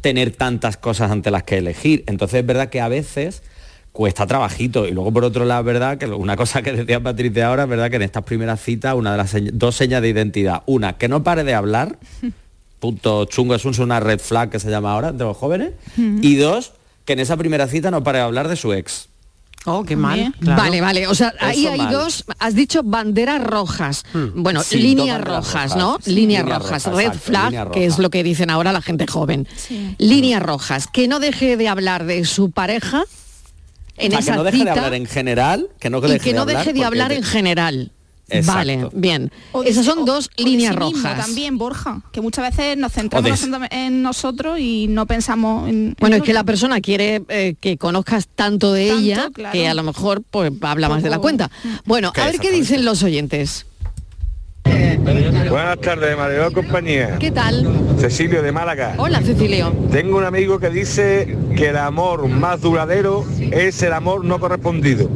tener tantas cosas ante las que elegir. Entonces es verdad que a veces cuesta trabajito. Y luego por otro lado, es verdad que una cosa que decía Patricia ahora, es verdad que en estas primeras citas, una de las dos señas de identidad, una, que no pare de hablar, [LAUGHS] punto chungo, es un- una red flag que se llama ahora de los jóvenes, y dos, que en esa primera cita no pare de hablar de su ex. Oh, qué mal. Claro. Vale, vale. O sea, ahí Eso hay mal. dos, has dicho banderas rojas. Bueno, Sí, dos líneas rojas, rojas. ¿no? Sí, líneas líneas rojas, rojas, red exacto, flag, que es lo que dicen ahora la gente joven. Sí. Líneas rojas, que no deje de hablar de su pareja en O sea, esa que no deje cita de hablar en general, que no y deje que de no hablar deje de hablar en general. Exacto. Vale, bien. O de Esas son o- dos o de líneas sí mismo rojas. también, Borja, que muchas veces nos centramos de- en nosotros y no pensamos en... Bueno, en es que la persona quiere eh, que conozcas tanto de Tanto, ella claro. que a lo mejor pues habla más de la cuenta. Bueno, Que a ver qué dicen los oyentes. Buenas tardes, Mario compañía. ¿Qué tal? Cecilio de Málaga. Hola, Cecilio. Tengo un amigo que dice que el amor más duradero es el amor no correspondido.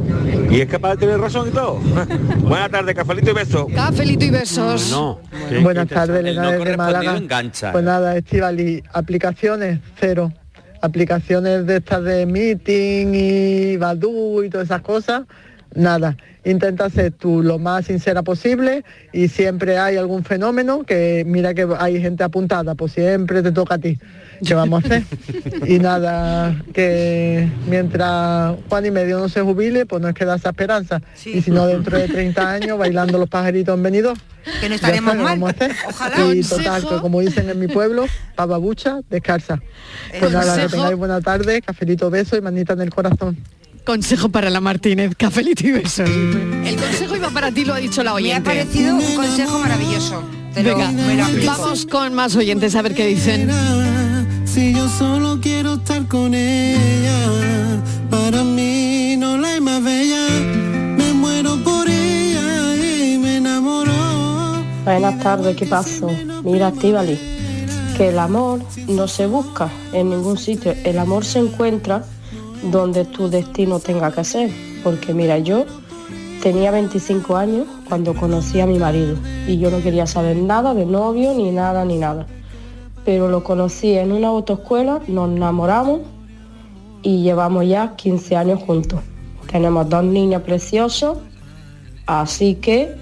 Y es capaz de tener razón y todo. [LAUGHS] Buenas tardes, cafelito y beso. Cafelito y besos. No. Buenas tardes, El Elena no correspondido Málaga. engancha. Pues nada, Estivali, aplicaciones cero. Aplicaciones de estas de meeting y Badu y todas esas cosas, nada. intenta ser tú lo más sincera posible y siempre hay algún fenómeno que mira que hay gente apuntada, pues siempre te toca a ti. ¿Qué vamos a hacer? [LAUGHS] Y nada, que mientras Juan y medio no se jubile, pues no es que da esa esperanza. Y si no, dentro de 30 años, bailando los pajaritos en venido. Que no estaremos mal. Vamos a hacer. Y total, que como dicen en mi pueblo, pavabucha, descalza. Pues nada, que tengáis buena tarde, cafelito, beso y manita en el corazón. Consejo para la Martínez, cafelito y besos. El consejo iba para ti, lo ha dicho la Me ha oyente. parecido un consejo maravilloso. Te Venga, lo vamos con más oyentes a ver qué dicen. Si yo solo quiero estar con ella, para mí no la hay más bella. Me muero por ella y me enamoro. Buenas tardes, ¿qué pasó? Mira, Estivali, que el amor no se busca en ningún sitio, el amor se encuentra donde tu destino tenga que ser. Porque mira, yo tenía 25 años cuando conocí a mi marido y yo no quería saber nada de novio, ni nada, ni nada. Pero lo conocí en una autoescuela, nos enamoramos y llevamos ya 15 años juntos. Tenemos dos niños preciosos, así que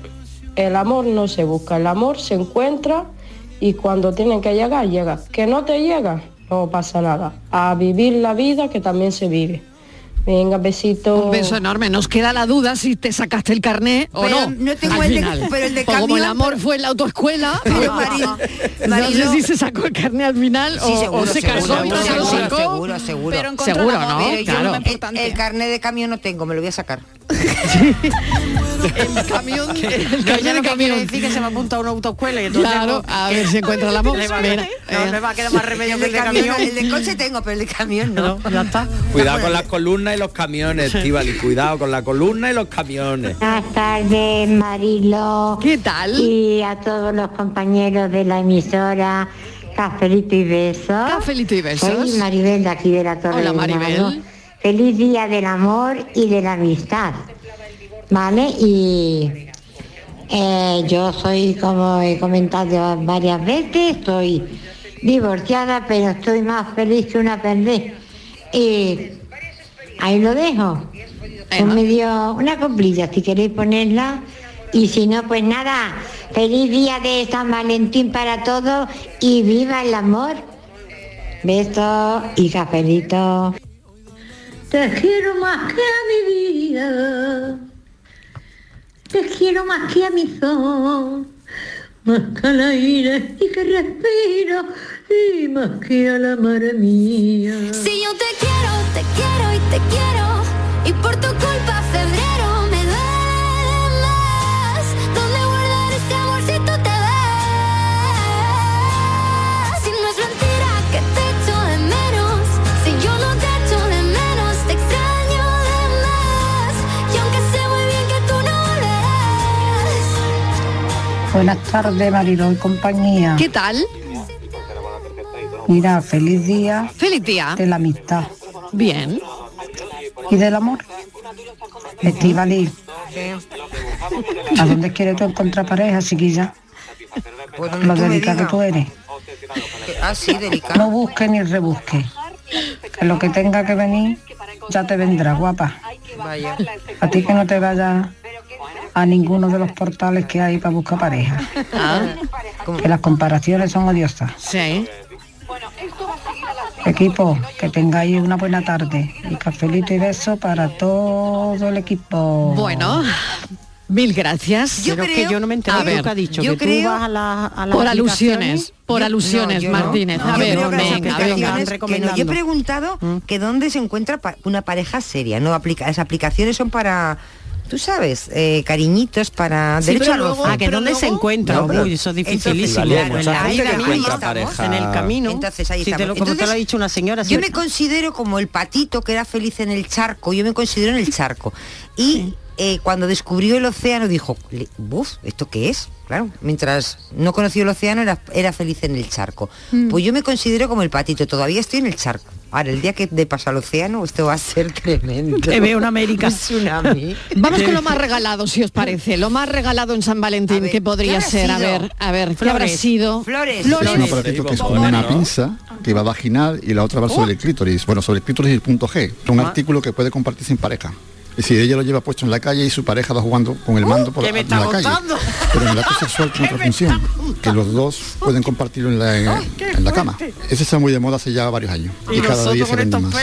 el amor no se busca, el amor se encuentra y cuando tiene que llegar, llega. Que no te llega, no pasa nada. A vivir la vida que también se vive. Venga, besito. Un beso enorme. Nos queda la duda si te sacaste el carné o Pero no. no tengo al el de- pero el de como el amor fue en la autoescuela, [LAUGHS] Pero no sé si se sacó el carné al final Sí, o, seguro, o se seguro, casó y no se lo seguro, sacó. seguro, seguro. Pero encontró Seguro. ¿no? Pero yo Claro. el, el carnet de camión no tengo, me lo voy a sacar. [LAUGHS] El camión, el que quiere camión. decir que se me apunta a una autoescuela y Claro, pues, a ver si encuentra [LAUGHS] va, Mira, no, eh. le va a quedar más [LAUGHS] remedio El que el de camión, camión. el de coche tengo, pero el de camión no. ya está. Cuidado con las columnas y los camiones, Estivali. Cuidado con la columna y los camiones. Buenas tardes, Marilo. ¿Qué tal? Y a todos los compañeros de la emisora. Cafelito y besos. Cafelito y besos. Soy Maribel de aquí de la Torre Hola, Maribel. Feliz día del amor y de la amistad. ¿Vale? Y eh, yo soy, como he comentado varias veces, estoy divorciada, pero estoy más feliz que una pendeja. Y ahí lo dejo. Pues me dio una coplilla, si queréis ponerla. Y si no, pues nada, feliz día de San Valentín para todos y viva el amor. Besos y cafelito. Te quiero más que a mi vida. Te quiero más que a mi sol. Más que al aire y que respiro. Y más que a la madre mía. Si yo te quiero, te quiero y te quiero. Y por tu culpa febrero Buenas tardes, Marilo y compañía. ¿Qué tal? Mira, feliz día Feliz día. de la amistad Bien. y del amor. Estivali, ¿a dónde quieres tú encontrar pareja, chiquilla? Pues Lo delicada que tú eres. Ah, sí, delicado. No busques ni rebusques. Que lo que tenga que venir ya te vendrá, guapa. Vaya. A ti que no te vayas a ninguno de los portales que hay para buscar pareja. Que las comparaciones son odiosas. Sí. Equipo, que tengáis una buena tarde. Y cafelito y beso para todo el equipo. Bueno, mil gracias. Yo Pero que creo- yo no me entero de lo ver, que ha dicho, que tú vas a la- a las por alusiones, por Yo- alusiones, no, yo no. Martínez. A Yo ver, creo venga, venga. que no. Yo he preguntado que dónde se encuentra pa- una pareja seria. No aplica las aplicaciones son para, tú sabes, eh, cariñitos para Sí, derecho luego- roce. ah, que dónde se encuentra. No, pero- Uy, eso es Entonces, dificilísimo. claro, Pues mucha la misma pareja. en el camino. Entonces ahí Si te lo, como te lo Entonces, ha dicho una señora. Yo si- me considero como el patito que era feliz en el charco, yo me considero en el charco. Y eh, cuando descubrió el océano dijo, "Le- buf, ¿esto qué es? Claro, mientras no conoció el océano era, era feliz en el charco. Mm. Pues yo me considero como el patito, todavía estoy en el charco. Ahora, el día que de paso al océano, esto va a ser tremendo. Te veo una América. [LAUGHS] Un tsunami. Vamos con lo más regalado, si os parece. Lo más regalado en San Valentín, que podría ser? A ver, a ver, ¿qué Flores. habrá sido? Flores. Un aparatito que en la pinza, que va vaginal y la otra va sobre el clítoris. Bueno, sobre el clítoris y el punto G. Un artículo que puede compartir sin pareja. Y si ella lo lleva puesto en la calle y su pareja va jugando con el mando por ¿qué me en está la calle. Pero en el acto sexual [LAUGHS] tiene otra función, que los dos pueden compartirlo en la, en, en la cama. Eso está muy de moda hace ya varios años. Y, cada día se vende más.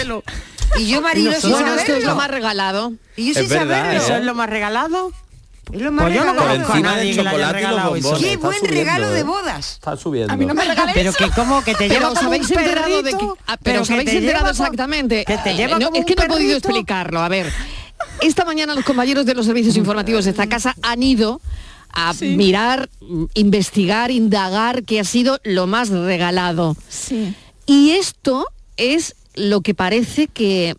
Y yo, Marilo, sin Bueno, esto es lo más regalado. Y yo Es sin verdad, saberlo. ¿eh? ¿Eso es lo más regalado? Es lo más Pues yo no regalado. conozco a encima nadie del que le haya chocolate y los regalado eso. bombones. Qué buen subiendo, regalo de ¿eh? bodas. Está subiendo. A mí no me Pero que como que te lleva como habéis un enterado de que, ah, pero os habéis te enterado lleva exactamente. que te lleva Eh, no, como es que no he podido explicarlo. A ver, esta mañana los compañeros de los servicios informativos de esta casa han ido a mirar, investigar, indagar qué ha sido lo más regalado. Sí. Y esto es lo que parece que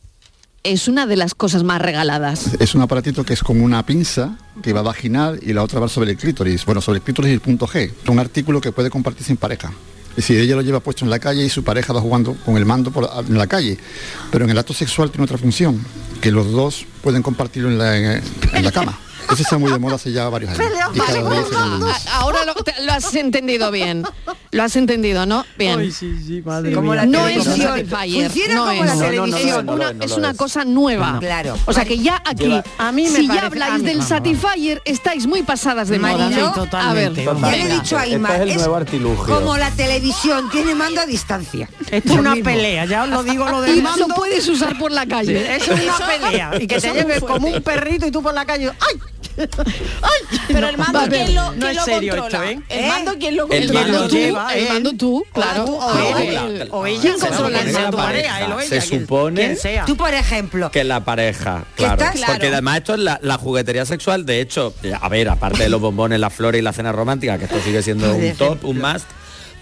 es una de las cosas más regaladas. Es un aparatito que es como una pinza que va vaginal y la otra va sobre el clítoris. Bueno, sobre el clítoris y el punto G. Es un artículo que puede compartirse en pareja. Y si ella lo lleva puesto en la calle y su pareja va jugando con el mando por, en la calle. Pero en el acto sexual tiene otra función, que los dos pueden compartirlo en la, en- la cama. Eso está muy de moda hace ya varios años. Y cada día se Ahora lo, te- lo has entendido bien. Lo has entendido, ¿no? Bien. Ay, sí, sí, madre Como mía. la no es un televisión. Satisfyer, Funciona no como es, la No, no, no, televisión. no, no, una- no es lo una es. cosa nueva. Claro. O sea que ya aquí, Lleva- A mí me si parece- ya habláis mí- del no, no. Satisfyer, estáis muy pasadas de moda. Marilo, A ver, totalmente. Ya le he dicho a Este Inma, es el nuevo artilugio. como la televisión, tiene mando a distancia. Esto es una pelea, ya os lo digo lo del y mando. lo puedes usar por la calle. Eso es una pelea. Y que te lleve como un perrito y tú por la calle. ¡Ay! [LAUGHS] ¡Ay! Pero el mando, Va ¿quién lo, no es lo serio controla? esto, ¿eh? El mando, ¿quién lo El controla? mando tú, lleva el mando tú, claro. O No, él, o ella, ¿Quién se controla supone eso? que sea La tu pareja, pareja. él o Se ella, quien- supone quien sea. Tú, por ejemplo, que la pareja, ¿Qué claro. Porque Claro. además esto es la, la juguetería sexual, de hecho, a ver, aparte de los bombones, la flores y la cena romántica, que esto sigue siendo un top, un must,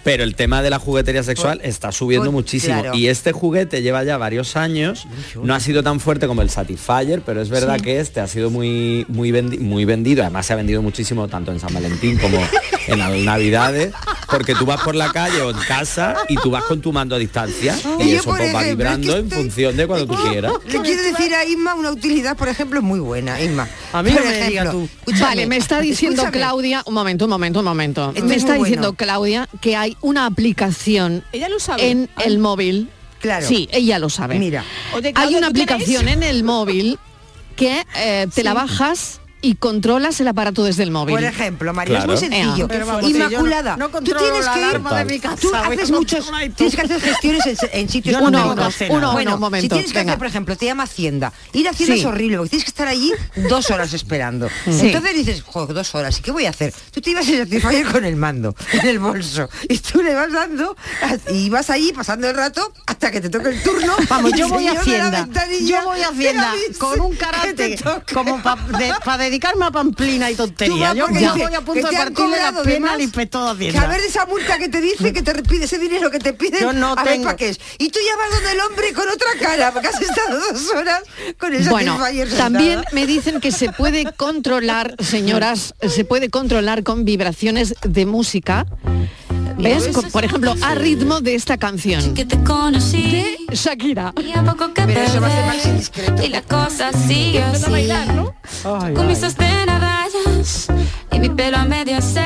pero el tema de la juguetería sexual está subiendo por- muchísimo. claro. Y este juguete lleva ya varios años, no ha sido tan fuerte como el Satisfyer, pero es verdad que este ha sido muy, muy, vendi- muy vendido, además se ha vendido muchísimo tanto en San Valentín como en las Navidades, porque tú vas por la calle o en casa y tú vas con tu mando a distancia Y eso pues, va ejemplo, es que vibrando en estoy- función de cuando tú quieras. le quiero decir a Inma una utilidad, por ejemplo, muy buena, Inma. A mí no Por me tú. escúchame, Vale, me está diciendo escúchame. Claudia, un momento, un momento, un momento. Esto me es está diciendo bueno. Claudia que hay una aplicación Ella lo sabe. en el móvil. Claro. Sí, ella lo sabe. Mira. Oye, hay una aplicación en el móvil que eh, te la bajas y controlas el aparato desde el móvil. Por ejemplo, María, Claro. es muy sencillo. Pero vamos, Inmaculada, no- no tú tienes que ir, de mi casa, tú haces muchos, tienes que hacer gestiones en, en sitios uno, hacer nada. uno, bueno, un momento, si tienes que venga. hacer, por ejemplo, te llama Hacienda, ir a Hacienda Sí. es horrible porque tienes que estar allí dos horas esperando. Sí. Entonces dices, joder, dos horas, ¿y qué voy a hacer? Tú te ibas a Satisfyer con el mando en el bolso y tú le vas dando y vas allí pasando el rato hasta que te toque el turno. Vamos, yo voy a señor de la Hacienda. ventanilla Yo voy a Hacienda con un carácter como para dedicarme a pamplina y tontería. Yo ya a punto de partirle al inspector Que a ver esa multa que te dice que te pide ese dinero que te piden, Yo no a ver tengo- para qué es. Y tú ya vas donde el hombre con otra cara, porque has estado dos horas con el Bueno, también me dicen que se puede controlar, señoras, se puede controlar con vibraciones de música. ¿Ves? Por ejemplo, a ritmo de esta canción. Que te conocí De Shakira. y a poco que Pero eso va a ser más perder indiscreto. y la cosa sigue así. Con mis sostén a rayas y mi pelo a medio hacer.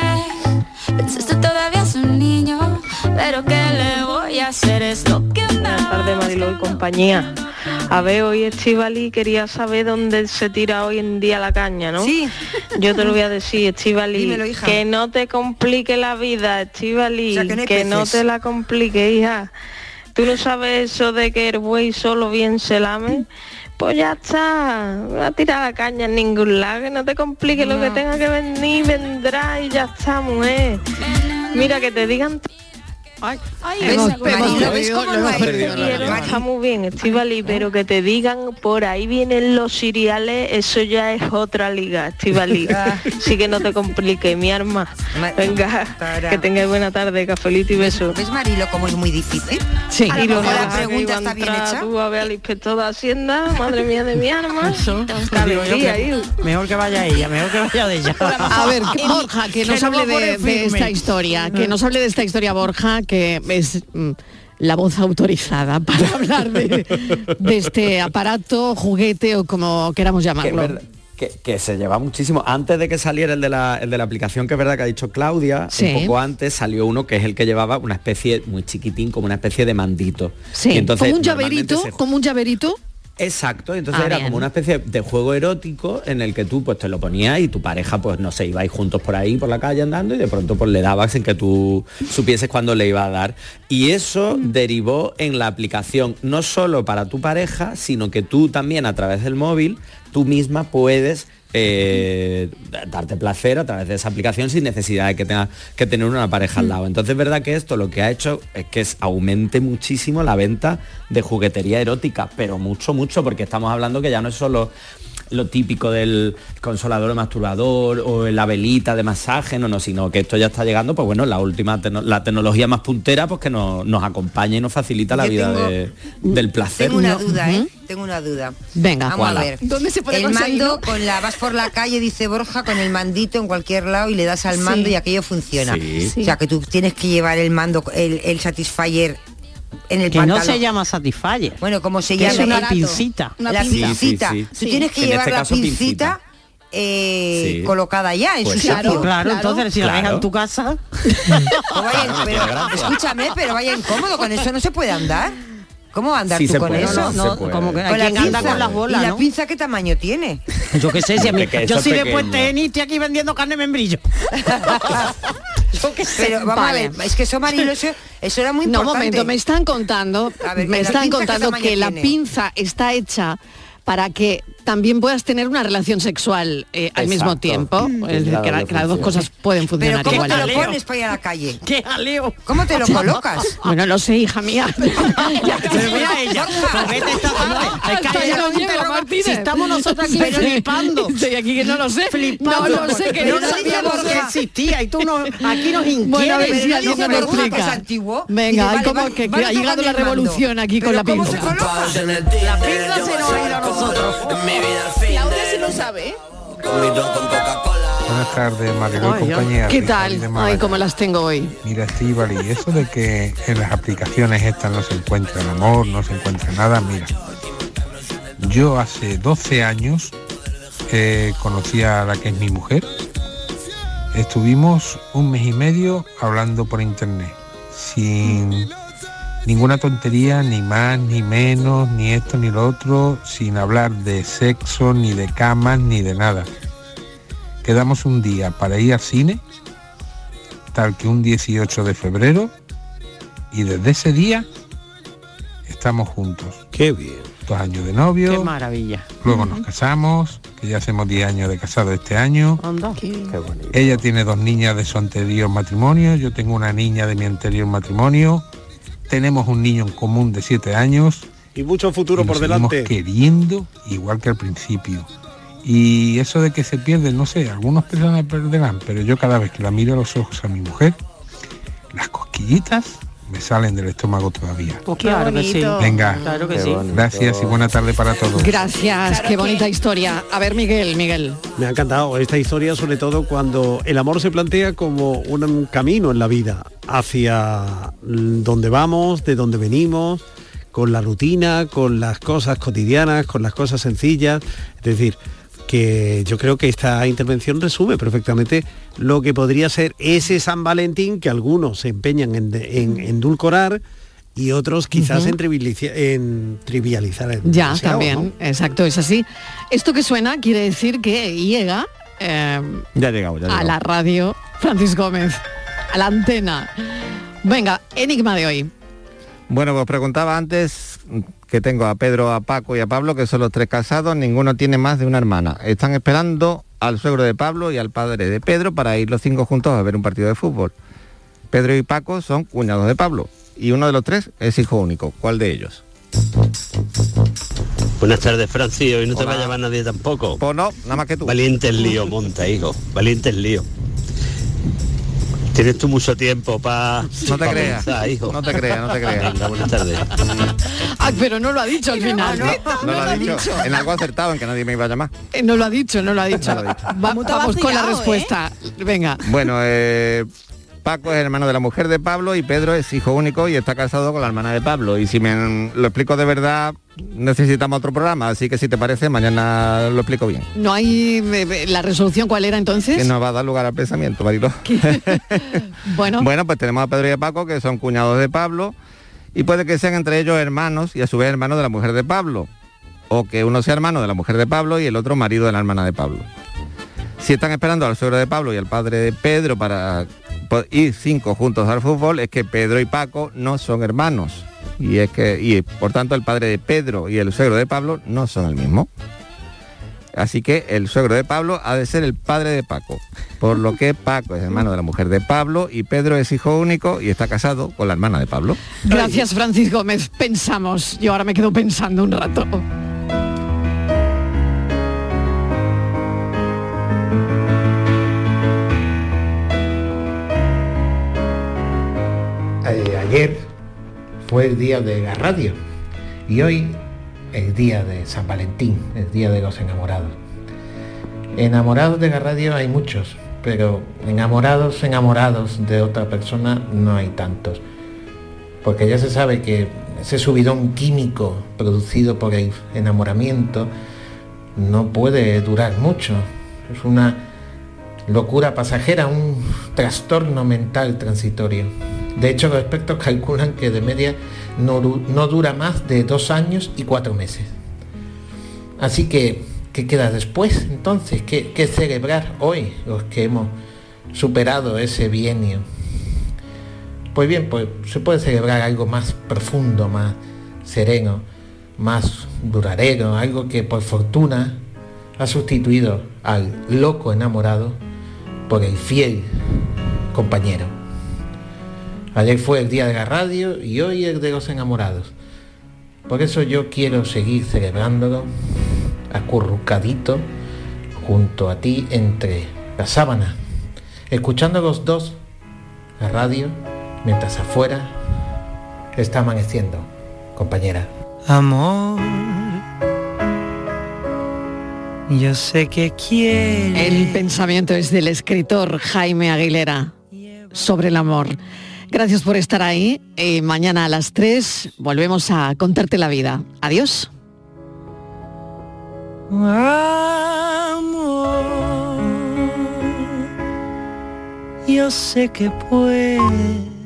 Pensaste todavía es un niño, pero ¿qué le voy a hacer? Es lo que me Buenas tardes, Mariló y compañía. A ver, hoy Estivali quería saber dónde se tira hoy en día la caña, ¿no? Sí. Yo te lo voy a decir, Estivali, que no te complique la vida, Estivali, O sea, que no que te la complique, hija. ¿Tú no sabes eso de que el buey solo bien se lame? Pues ya está, no a tirar la caña en ningún lado, que no te complique lo que tenga que venir, vendrá y ya está, mujer. Mira, que te digan Está muy bien, Estivali, pero que te digan por ahí vienen los cereales, eso ya es otra liga, Estivali. sí que no te complique, mi arma. Ma- Venga, que tengáis buena tarde, cafelito y besos. ¿Ves, Marilo, cómo es muy difícil? Sí. A lo la pregunta está bien hecha. Tú a ver al inspector de Hacienda, madre mía de mi arma. [LAUGHS] Mejor que vaya ella, mejor que vaya de ella. A ver, [LAUGHS] Borja, que nos no hable de, esta historia, que nos hable de esta historia Borja, que es mm, la voz autorizada para [LAUGHS] hablar de, de este aparato, juguete o como queramos llamarlo. que- que se lleva muchísimo. Antes de que saliera el de, la, el de la aplicación, que es verdad que ha dicho Claudia, Sí. un poco antes salió uno que es el que llevaba una especie muy chiquitín, como una especie de mandito. Sí, entonces, como un llaverito, se- como un llaverito. Exacto, entonces Ah, era bien. como una especie de juego erótico en el que tú pues te lo ponías y tu pareja pues no sé, ibais juntos por ahí por la calle andando y de pronto pues le dabas en que tú supieses cuándo le iba a dar. Y eso derivó en la aplicación no solo para tu pareja, sino que tú también a través del móvil, tú misma puedes eh, darte placer a través de esa aplicación sin necesidad de que tengas que tener una pareja al lado. Entonces es verdad que esto lo que ha hecho es que es, aumente muchísimo la venta de juguetería erótica, pero mucho, mucho, porque estamos hablando que ya no es solo lo típico del consolador o masturbador o la velita de masaje, no, no, sino que esto ya está llegando, pues bueno, la última la tecnología más puntera, pues que nos, nos acompaña y nos facilita la Yo vida tengo- de- del placer. Tengo una duda, ¿eh? Tengo una duda. Venga, Vamos a ver. ¿Dónde se puede el mando no? con la vas por la calle, dice Borja, con el mandito en cualquier lado y le das al Sí. mando y aquello funciona. Sí. O sea que tú tienes que llevar el mando, el, el Satisfyer en el Que no se llama Satisfyer. Bueno, como se llama es una pincita. Una la pincita. Sí, sí, Tú tienes que En llevar este la caso, pincita, pincita. eh, Sí. colocada ya en Pues su claro. sitio. Claro, entonces si la dejas en tu casa, [LAUGHS] Pues vaya- Claro, no pero, escúchame, pero vaya incómodo, con eso no se puede andar. ¿Cómo va a andar Sí tú se con puede, eso? no, como que hay quien anda con las bolas, ¿Y la ¿no? pinza qué tamaño tiene? [LAUGHS] Yo qué sé, si a mí, [LAUGHS] yo pequeño. puesto en Iti aquí vendiendo carne membrillo. [LAUGHS] yo qué sé. Pero vamos Vale. a ver, es que eso Marilo, eso, eso era muy No, importante. momento, me están contando, ver, me ¿que la están contando que la pinza está hecha para que también puedas tener una relación sexual eh, al mismo tiempo. Mm. Es decir, que, la- que que las dos cosas pueden Pero funcionar ¿cómo igual. te lo pones para ir a la calle? [LAUGHS] ¡Qué jaleo! ¿Cómo te lo [LAUGHS] colocas? [LAUGHS] Bueno, lo sé, hija mía. Ya te Pero mira ella, pues vete esta tarde. Es que Hasta ella yo no llego, interroga- Martínez. Si estamos nosotros aquí Pero- flipando. Estoy aquí que no lo sé. Flipando. No lo sé, que no sabía sabíamos lo que que existía y tú no, aquí nos inquieres. Bueno, a ver Pero si no me explica. Venga, hay como que, ha llegado la revolución aquí con Pero la ¿cómo pinza. La pinza se nos ha ido a nosotros. Claudia sí lo sabe. ¿eh? Buenas tardes, Mariló y compañía. ¿Qué tal? Ay, cómo las tengo hoy. Mira, Estíbal, y eso de que en las aplicaciones estas no se encuentra el amor, no se encuentra nada, mira. Yo hace 12 años eh, conocí a la que es mi mujer. Estuvimos un mes y medio hablando por internet, sin ninguna tontería, ni más, ni menos, ni esto, ni lo otro, sin hablar de sexo, ni de camas, ni de nada. Quedamos un día para ir al cine, tal que un 18 de febrero, y desde ese día estamos juntos. Qué bien. Dos años de novio, Qué maravilla. luego nos casamos, que ya hacemos 10 años de casado este año. Anda. Ella tiene dos niñas de su anterior matrimonio, yo tengo una niña de mi anterior matrimonio. Tenemos un niño en común de 7 años. Y mucho futuro y nos por delante. queriendo igual que al principio. Y eso de que se pierde, no sé, algunas personas perderán, pero yo cada vez que la miro a los ojos a mi mujer, las cosquillitas me salen del estómago todavía. Pues claro que sí. Venga, Claro que sí. gracias y buena tarde para todos. Gracias, qué bonita historia. A ver, Miguel, Miguel. Me ha encantado esta historia, sobre todo cuando el amor se plantea como un camino en la vida hacia donde vamos, de dónde venimos, con la rutina, con las cosas cotidianas, con las cosas sencillas. Es decir, que yo creo que esta intervención resume perfectamente lo que podría ser ese San Valentín que algunos se empeñan en, en endulcorar y otros quizás en, trivializa- en trivializar. el Ya, también, ¿no? exacto, es así. Esto que suena quiere decir que llega eh, Ya llegado, ya a llegado. la radio Francis Gómez, a la antena. Venga, enigma de hoy. Bueno, pues preguntaba antes que tengo a Pedro, a Paco y a Pablo, que son los tres casados, ninguno tiene más de una hermana. Están esperando al suegro de Pablo y al padre de Pedro para ir los cinco juntos a ver un partido de fútbol. Pedro y Paco son cuñados de Pablo y uno de los tres es hijo único. ¿Cuál de ellos? Buenas tardes, Francis. Hoy no te va a llamar nadie tampoco. Pues no, nada más que tú. Valiente el lío, monta, hijo. Valiente el lío. Tienes tú mucho tiempo para No te creas, hijo. no te creas, no te creas. Venga, buenas tardes. Ah, pero no lo ha dicho al final. No lo ha dicho. En algo acertado, en que nadie me iba a llamar. Eh, No lo ha dicho, no lo ha dicho. No lo ha dicho. Va- ¿Cómo te vamos con la vacilado, respuesta. Venga. Bueno, eh, Paco es hermano de la mujer de Pablo y Pedro es hijo único y está casado con la hermana de Pablo. Y si me lo explico de verdad, necesitamos otro programa. Así que si te parece, mañana lo explico bien. No hay eh, eh, la resolución cuál era entonces. Que nos va a dar lugar al pensamiento, Marilo. [LAUGHS] Bueno, Bueno, pues tenemos a Pedro y a Paco, que son cuñados de Pablo, y puede que sean entre ellos hermanos y a su vez hermanos de la mujer de Pablo. o que uno sea hermano de la mujer de Pablo y el otro marido de la hermana de Pablo. Si están esperando al suegro de Pablo y al padre de Pedro para ir cinco juntos al fútbol, es que Pedro y Paco no son hermanos. Y es que, y por tanto, el padre de Pedro y el suegro de Pablo no son el mismo. Así que el suegro de Pablo ha de ser el padre de Paco. Por lo que Paco es hermano de la mujer de Pablo y Pedro es hijo único y está casado con la hermana de Pablo. Gracias, Francis Gómez. Pensamos. Yo ahora me quedo pensando un rato. Ayer fue el día de la radio y hoy el día de San Valentín, el día de los enamorados. Enamorados de la radio hay muchos, pero enamorados, enamorados de otra persona no hay tantos. Porque ya se sabe que ese subidón químico producido por el enamoramiento no puede durar mucho. Es una locura pasajera, un trastorno mental transitorio. De hecho, los expertos calculan que de media no, no dura más de dos años y cuatro meses. Así que, ¿qué queda después entonces? ¿Qué, qué celebrar hoy los que hemos superado ese bienio? Pues bien, pues se puede celebrar algo más profundo, más sereno, más duradero, algo que por fortuna ha sustituido al loco enamorado por el fiel compañero. Ayer fue el día de la radio y hoy el de los enamorados. Por eso yo quiero seguir celebrándolo acurrucadito junto a ti entre la sábana, escuchando los dos la radio mientras afuera está amaneciendo, compañera. Amor, yo sé que quieres. El pensamiento es del escritor Jaime Aguilera sobre el amor. Gracias por estar ahí. Eh, mañana a las 3 volvemos a contarte la vida. Adiós. Amor, yo sé que puedes.